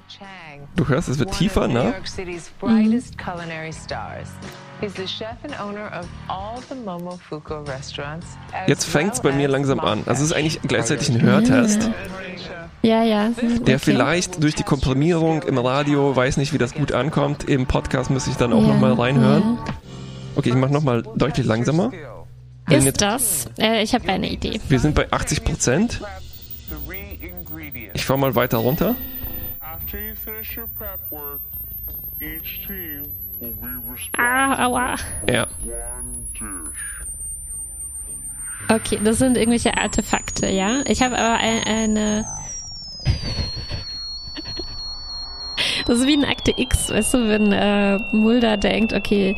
E: Chang.
C: Du hörst, es wird tiefer, ne?
E: York City's brightest culinary stars. He's the chef and owner of all the Momofuku restaurants. as
C: Jetzt fängt's bei
E: well
C: mir langsam an. Also es ist eigentlich gleichzeitig ein Hörtest,
B: Ja, ja.
C: der
B: okay.
C: vielleicht durch die Komprimierung im Radio, weiß nicht, wie das gut ankommt. Im Podcast müsste ich dann auch
B: Ja,
C: nochmal reinhören. Okay, ich mache nochmal deutlich langsamer. Bin
B: Ist das? Äh, ich habe eine Idee.
C: Wir sind bei 80 Prozent. Ich fahre mal weiter runter.
F: After you finish your prep work, each team
B: Ah, aua.
C: Ja.
B: Okay, das sind irgendwelche Artefakte, ja? Ich habe aber ein, eine... Das ist wie ein Akte X, weißt du, wenn äh, Mulder denkt, okay,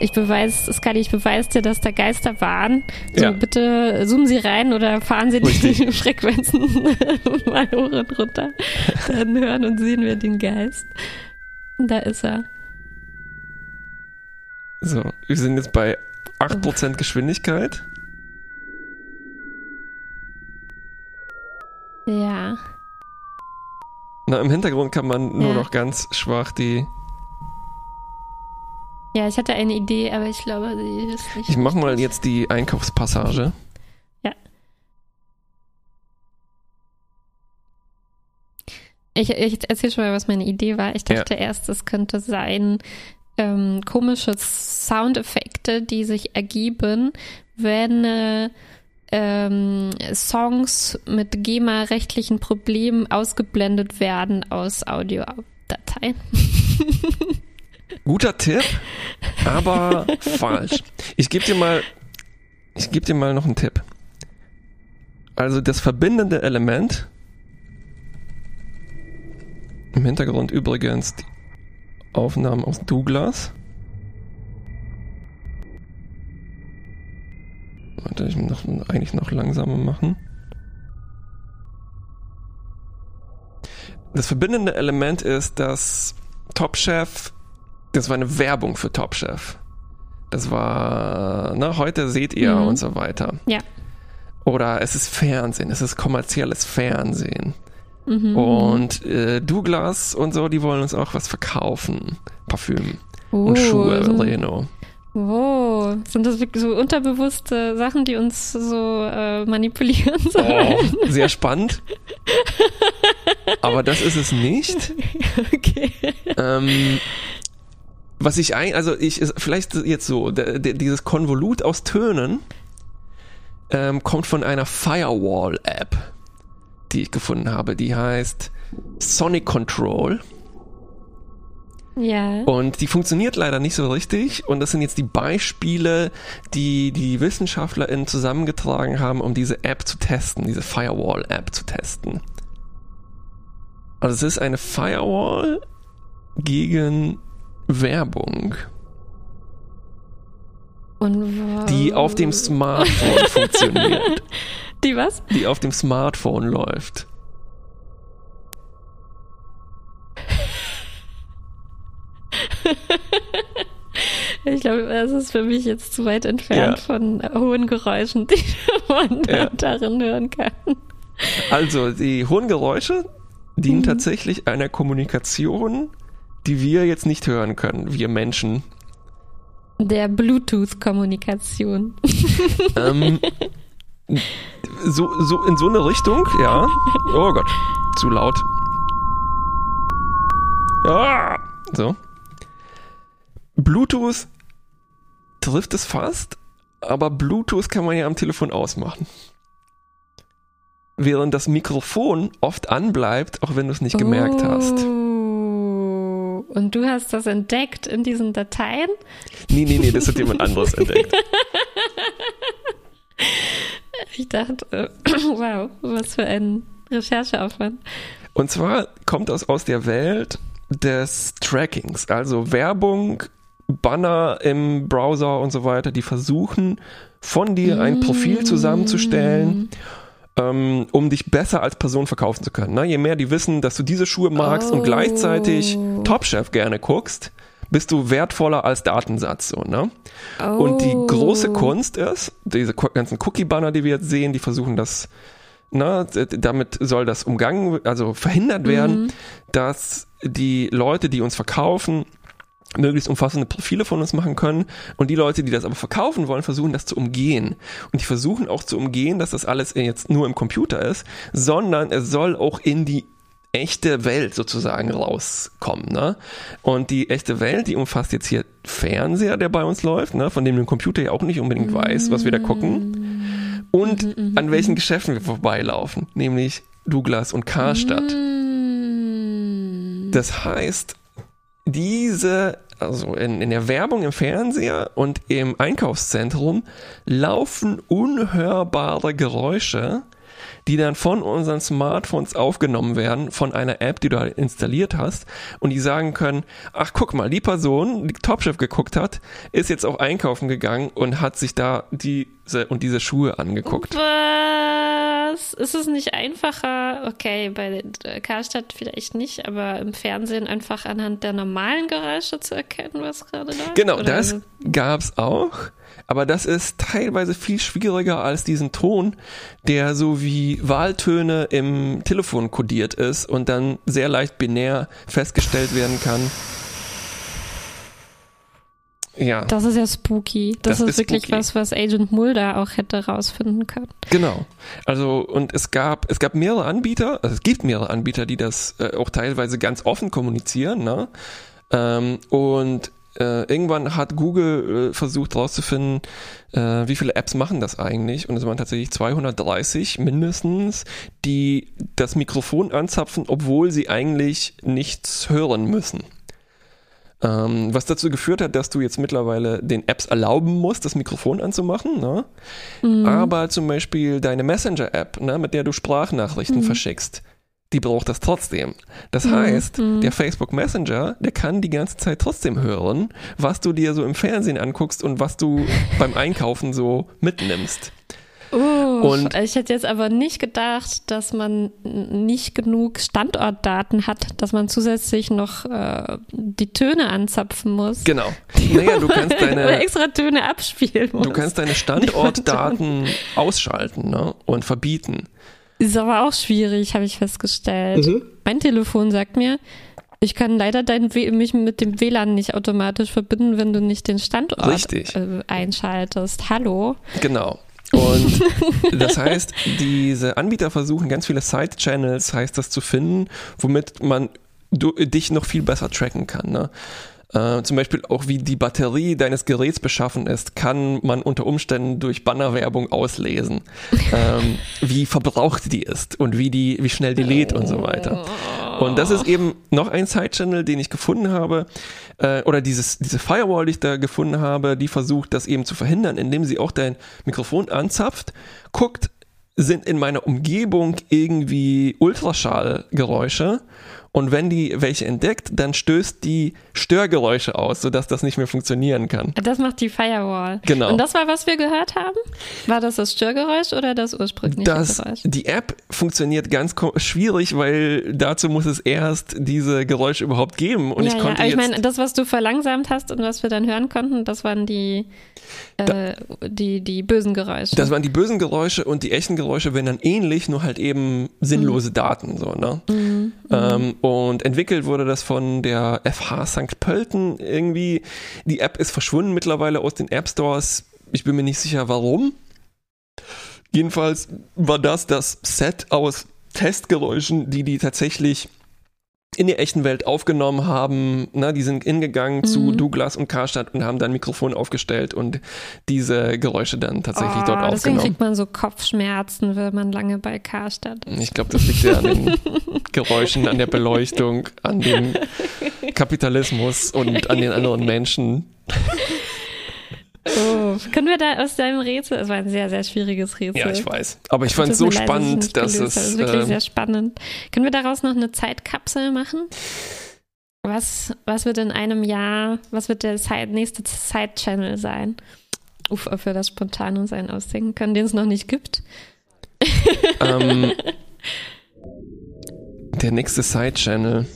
B: ich beweise, Scully, ich beweise dir, dass da Geister waren. So,
C: Ja.
B: bitte zoomen Sie rein oder fahren Sie die
C: Richtig.
B: Frequenzen mal hoch und runter. Dann hören und sehen wir den Geist. Da ist er.
C: So, wir sind jetzt bei 8% Geschwindigkeit.
B: Ja.
C: Na, im Hintergrund kann man nur
B: Ja.
C: noch ganz schwach die.
B: Ja, ich hatte eine Idee, aber ich glaube, sie ist nicht.
C: Ich mache mal jetzt die Einkaufspassage.
B: Ich, ich erzähle schon mal, was meine Idee war. Ich dachte erst, es könnte sein, ähm, komische Soundeffekte, die sich ergeben, wenn äh, ähm, Songs mit GEMA-rechtlichen Problemen ausgeblendet werden aus Audiodateien.
C: Guter Tipp, aber falsch. Ich gebe dir mal, ich gebe dir mal noch einen Tipp. Also das verbindende Element im Hintergrund übrigens die Aufnahmen aus Douglas. Warte, ich muss noch, eigentlich noch langsamer machen. Das verbindende Element ist, dass Top Chef, das war eine Werbung für Top Chef. Das war, na, heute seht ihr
B: Mhm.
C: und so weiter.
B: Ja.
C: Oder es ist Fernsehen, es ist kommerzielles Fernsehen.
B: Mhm.
C: Und äh, Douglas und so, die wollen uns auch was verkaufen. Parfüm
B: Oh,
C: und Schuhe, Reno.
B: Oh, sind das wirklich so unterbewusste Sachen, die uns so äh, manipulieren sollen?
C: Oh, sehr spannend. Aber das ist es nicht.
B: Okay.
C: Ähm, was ich ein, also ich, vielleicht jetzt so, dieses Konvolut aus Tönen ähm, kommt von einer Firewall-App, die ich gefunden habe. Die heißt Sonic Control
B: Ja.
C: und die funktioniert leider nicht so richtig. Und das sind jetzt die Beispiele, die die WissenschaftlerInnen zusammengetragen haben, um diese App zu testen, diese Firewall-App zu testen. Also es ist eine Firewall gegen Werbung,
B: Und
C: die auf dem Smartphone funktioniert,
B: Die was?
C: die auf dem Smartphone läuft.
B: Ich glaube, das ist für mich jetzt zu weit entfernt
C: Ja.
B: von hohen Geräuschen, die man
C: Ja.
B: darin hören kann.
C: Also die hohen Geräusche dienen tatsächlich einer Kommunikation, die wir jetzt nicht hören können, wir Menschen.
B: Der Bluetooth-Kommunikation.
C: Ähm, so, so in so eine Richtung, ja. Oh Gott, zu laut. Ja, so. Bluetooth trifft es fast, aber Bluetooth kann man ja am Telefon ausmachen. Während das Mikrofon oft anbleibt, auch wenn du es nicht gemerkt hast.
B: Oh. Und du hast das entdeckt in diesen Dateien?
C: Nee, nee, nee, das hat jemand anderes entdeckt.
B: Ich dachte, äh, wow, was für ein Rechercheaufwand.
C: Und zwar kommt das aus der Welt des Trackings, also Werbung, Banner im Browser und so weiter, die versuchen von dir ein Profil zusammenzustellen, ähm, um dich besser als Person verkaufen zu können. Ne? Je mehr die wissen, dass du diese Schuhe magst und
B: Oh.
C: gleichzeitig Top Chef gerne guckst, bist du wertvoller als Datensatz. So, ne? Und die
B: Oh.
C: große Kunst ist, diese ganzen Cookie-Banner, die wir jetzt sehen, die versuchen das, d- damit soll das umgangen, also verhindert werden, dass die Leute, die uns verkaufen, möglichst umfassende Profile von uns machen können. Und die Leute, die das aber verkaufen wollen, versuchen das zu umgehen. Und die versuchen auch zu umgehen, dass das alles jetzt nur im Computer ist, sondern es soll auch in die echte Welt sozusagen rauskommen. Ne? Und die echte Welt, die umfasst jetzt hier Fernseher, der bei uns läuft, ne? von dem der Computer ja auch nicht unbedingt weiß, was wir da gucken. Und an welchen Geschäften wir vorbeilaufen, nämlich Douglas und Karstadt.
B: Mm.
C: Das heißt, diese, also in, in der Werbung im Fernseher und im Einkaufszentrum laufen unhörbare Geräusche, die dann von unseren Smartphones aufgenommen werden, von einer App, die du halt installiert hast, und die sagen können, ach guck mal, die Person, die Top Chef geguckt hat, ist jetzt auch einkaufen gegangen und hat sich da diese und diese Schuhe angeguckt.
B: Was? Ist es nicht einfacher? Okay, bei Karstadt vielleicht nicht, aber im Fernsehen einfach anhand der normalen Geräusche zu erkennen, was gerade läuft?
C: Genau,
B: Oder-
C: das gab's auch. Aber das ist teilweise viel schwieriger als diesen Ton, der so wie Wahltöne im Telefon kodiert ist und dann sehr leicht binär festgestellt werden kann. Ja,
B: Das ist ja spooky. Das,
C: Das
B: ist,
C: ist
B: wirklich
C: spooky.
B: was, was Agent Mulder auch hätte rausfinden können.
C: genau. Also und es gab es gab mehrere Anbieter, also es gibt mehrere Anbieter, die das äh, auch teilweise ganz offen kommunizieren, ne? Ähm, und äh, irgendwann hat Google äh, versucht herauszufinden, äh, wie viele Apps machen das eigentlich. Und es waren tatsächlich 230 mindestens, die das Mikrofon anzapfen, obwohl sie eigentlich nichts hören müssen. Ähm, was dazu geführt hat, dass du jetzt mittlerweile den Apps erlauben musst, das Mikrofon anzumachen. Ne? Aber zum Beispiel deine Messenger-App, ne, mit der du Sprachnachrichten verschickst, die braucht das trotzdem. Das heißt, der Facebook Messenger, der kann die ganze Zeit trotzdem hören, was du dir so im Fernsehen anguckst und was du beim Einkaufen so mitnimmst.
B: Uh,
C: Und-
B: ich hätte jetzt aber nicht gedacht, dass man nicht genug Standortdaten hat, dass man zusätzlich noch äh, die Töne anzapfen muss.
C: Genau. Naja, du kannst deine,
B: extra Töne abspielen muss.
C: du kannst deine Standortdaten ausschalten ne, und verbieten.
B: Ist aber auch schwierig, habe ich festgestellt.
C: Mhm.
B: Mein Telefon sagt mir, ich kann leider dein w mich mit dem WLAN nicht automatisch verbinden, wenn du nicht den Standort
C: Richtig.
B: äh, einschaltest. Hallo?
C: Genau. Und das heißt, diese Anbieter versuchen ganz viele Side-Channels, heißt das, zu finden, womit man du, dich noch viel besser tracken kann. Ne? Äh, zum Beispiel auch wie die Batterie deines Geräts beschaffen ist, kann man unter Umständen durch Bannerwerbung auslesen, ähm, wie verbraucht die ist und wie die, wie schnell die lädt und so weiter. Und das ist eben noch ein Side-Channel, den ich gefunden habe, äh, oder dieses, diese Firewall, die ich da gefunden habe, die versucht, das eben zu verhindern, indem sie auch dein Mikrofon anzapft, guckt, sind in meiner Umgebung irgendwie Ultraschallgeräusche und wenn die welche entdeckt, dann stößt die Störgeräusche aus, sodass das nicht mehr funktionieren kann.
B: Das macht die Firewall.
C: Genau.
B: Und das war, was wir gehört haben? War das das Störgeräusch oder das ursprüngliche
C: Das,
B: Geräusch?
C: die App funktioniert ganz schwierig, weil dazu muss es erst diese Geräusche überhaupt geben. Und
B: ja,
C: ich
B: ja,
C: konnte
B: aber ich meine, das, was du verlangsamt hast und was wir dann hören konnten, das waren die, äh, die, die bösen Geräusche.
C: Das waren die bösen Geräusche und die echten Geräusche wären dann ähnlich, nur halt eben sinnlose Daten, so, ne? Ähm, und entwickelt wurde das von der FH St. Pölten irgendwie. Die App ist verschwunden mittlerweile aus den App Stores. Ich bin mir nicht sicher, warum. Jedenfalls war das das Set aus Testgeräuschen, die die tatsächlich in der echten Welt aufgenommen haben. Na, die sind hingegangen zu Douglas und Karstadt und haben dann ein Mikrofon aufgestellt und diese Geräusche dann tatsächlich dort
B: Oh, deswegen
C: aufgenommen.
B: kriegt man so Kopfschmerzen, wenn man lange bei Karstadt ist.
C: Ich glaube, das liegt ja an den Geräuschen, an der Beleuchtung, an dem Kapitalismus und an den anderen Menschen.
B: Oh, können wir da aus deinem Rätsel, es war ein sehr, sehr schwieriges Rätsel.
C: Ja, ich weiß. Aber ich fand es so spannend, dass es.
B: ist wirklich
C: äh,
B: sehr spannend. Können wir daraus noch eine Zeitkapsel machen? Was, was wird in einem Jahr, was wird der Side, nächste Side-Channel sein? Uff, ob wir das spontan uns einen ausdenken können, den es noch nicht gibt.
C: ähm, der nächste Side-Channel.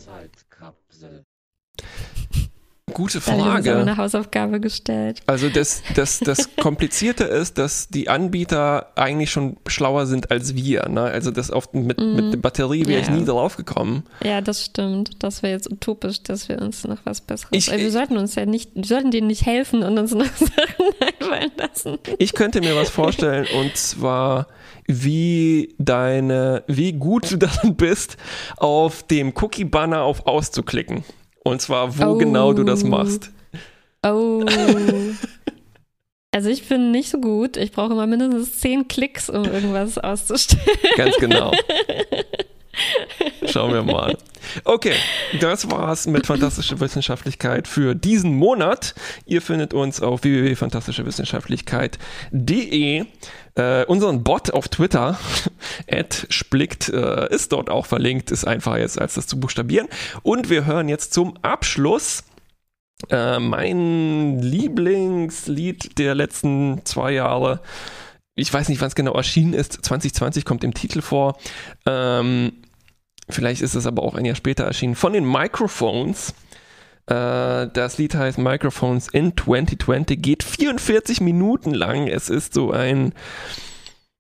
C: Gute
B: ich
C: Frage.
B: eine Hausaufgabe gestellt.
C: Also das, das, das Komplizierte ist, dass die Anbieter eigentlich schon schlauer sind als wir. Ne? Also das oft mit, mit der Batterie wäre ich
B: Ja.
C: nie drauf gekommen.
B: Ja, das stimmt. Das wäre jetzt utopisch, dass wir uns noch was Besseres.
C: Ich-
B: weil wir
C: ich-
B: sollten uns ja nicht, wir sollten denen nicht helfen und uns noch Sachen einfallen lassen.
C: Ich könnte mir was vorstellen und zwar wie deine, wie gut du darin bist, auf dem Cookie-Banner auf auszuklicken. Und zwar, wo
B: Oh.
C: genau du das machst.
B: Oh. Also ich bin nicht so gut. Ich brauche immer mindestens zehn Klicks, um irgendwas auszustellen.
C: Ganz genau. Schauen wir mal. Okay, das war's mit Fantastische Wissenschaftlichkeit für diesen Monat. Ihr findet uns auf www.fantastischewissenschaftlichkeit.de. Äh, unseren Bot auf Twitter, splickt, äh, ist dort auch verlinkt, ist einfacher jetzt als das zu buchstabieren. Und wir hören jetzt zum Abschluss äh, mein Lieblingslied der letzten zwei Jahre. Ich weiß nicht, wann es genau erschienen ist. 2020 kommt im Titel vor. Ähm, vielleicht ist es aber auch ein Jahr später erschienen. Von den Microphones. Äh, das Lied heißt Microphones in 2020, geht 44 Minuten lang. Es ist so ein,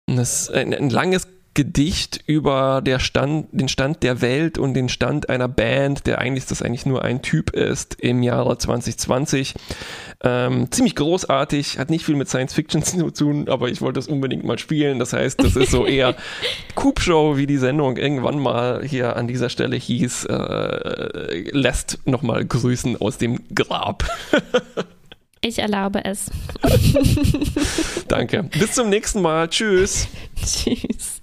C: ein, ein langes Gedicht über Stand, den Stand der Welt und den Stand einer Band, der eigentlich das eigentlich nur ein Typ ist im Jahre 2020. Ähm, ziemlich großartig, hat nicht viel mit Science Fiction zu tun, aber ich wollte es unbedingt mal spielen. Das heißt, das ist so eher Coop Show, wie die Sendung irgendwann mal hier an dieser Stelle hieß, äh, lässt nochmal grüßen aus dem Grab.
B: Ich erlaube es.
C: Danke. Bis zum nächsten Mal. Tschüss.
B: Tschüss.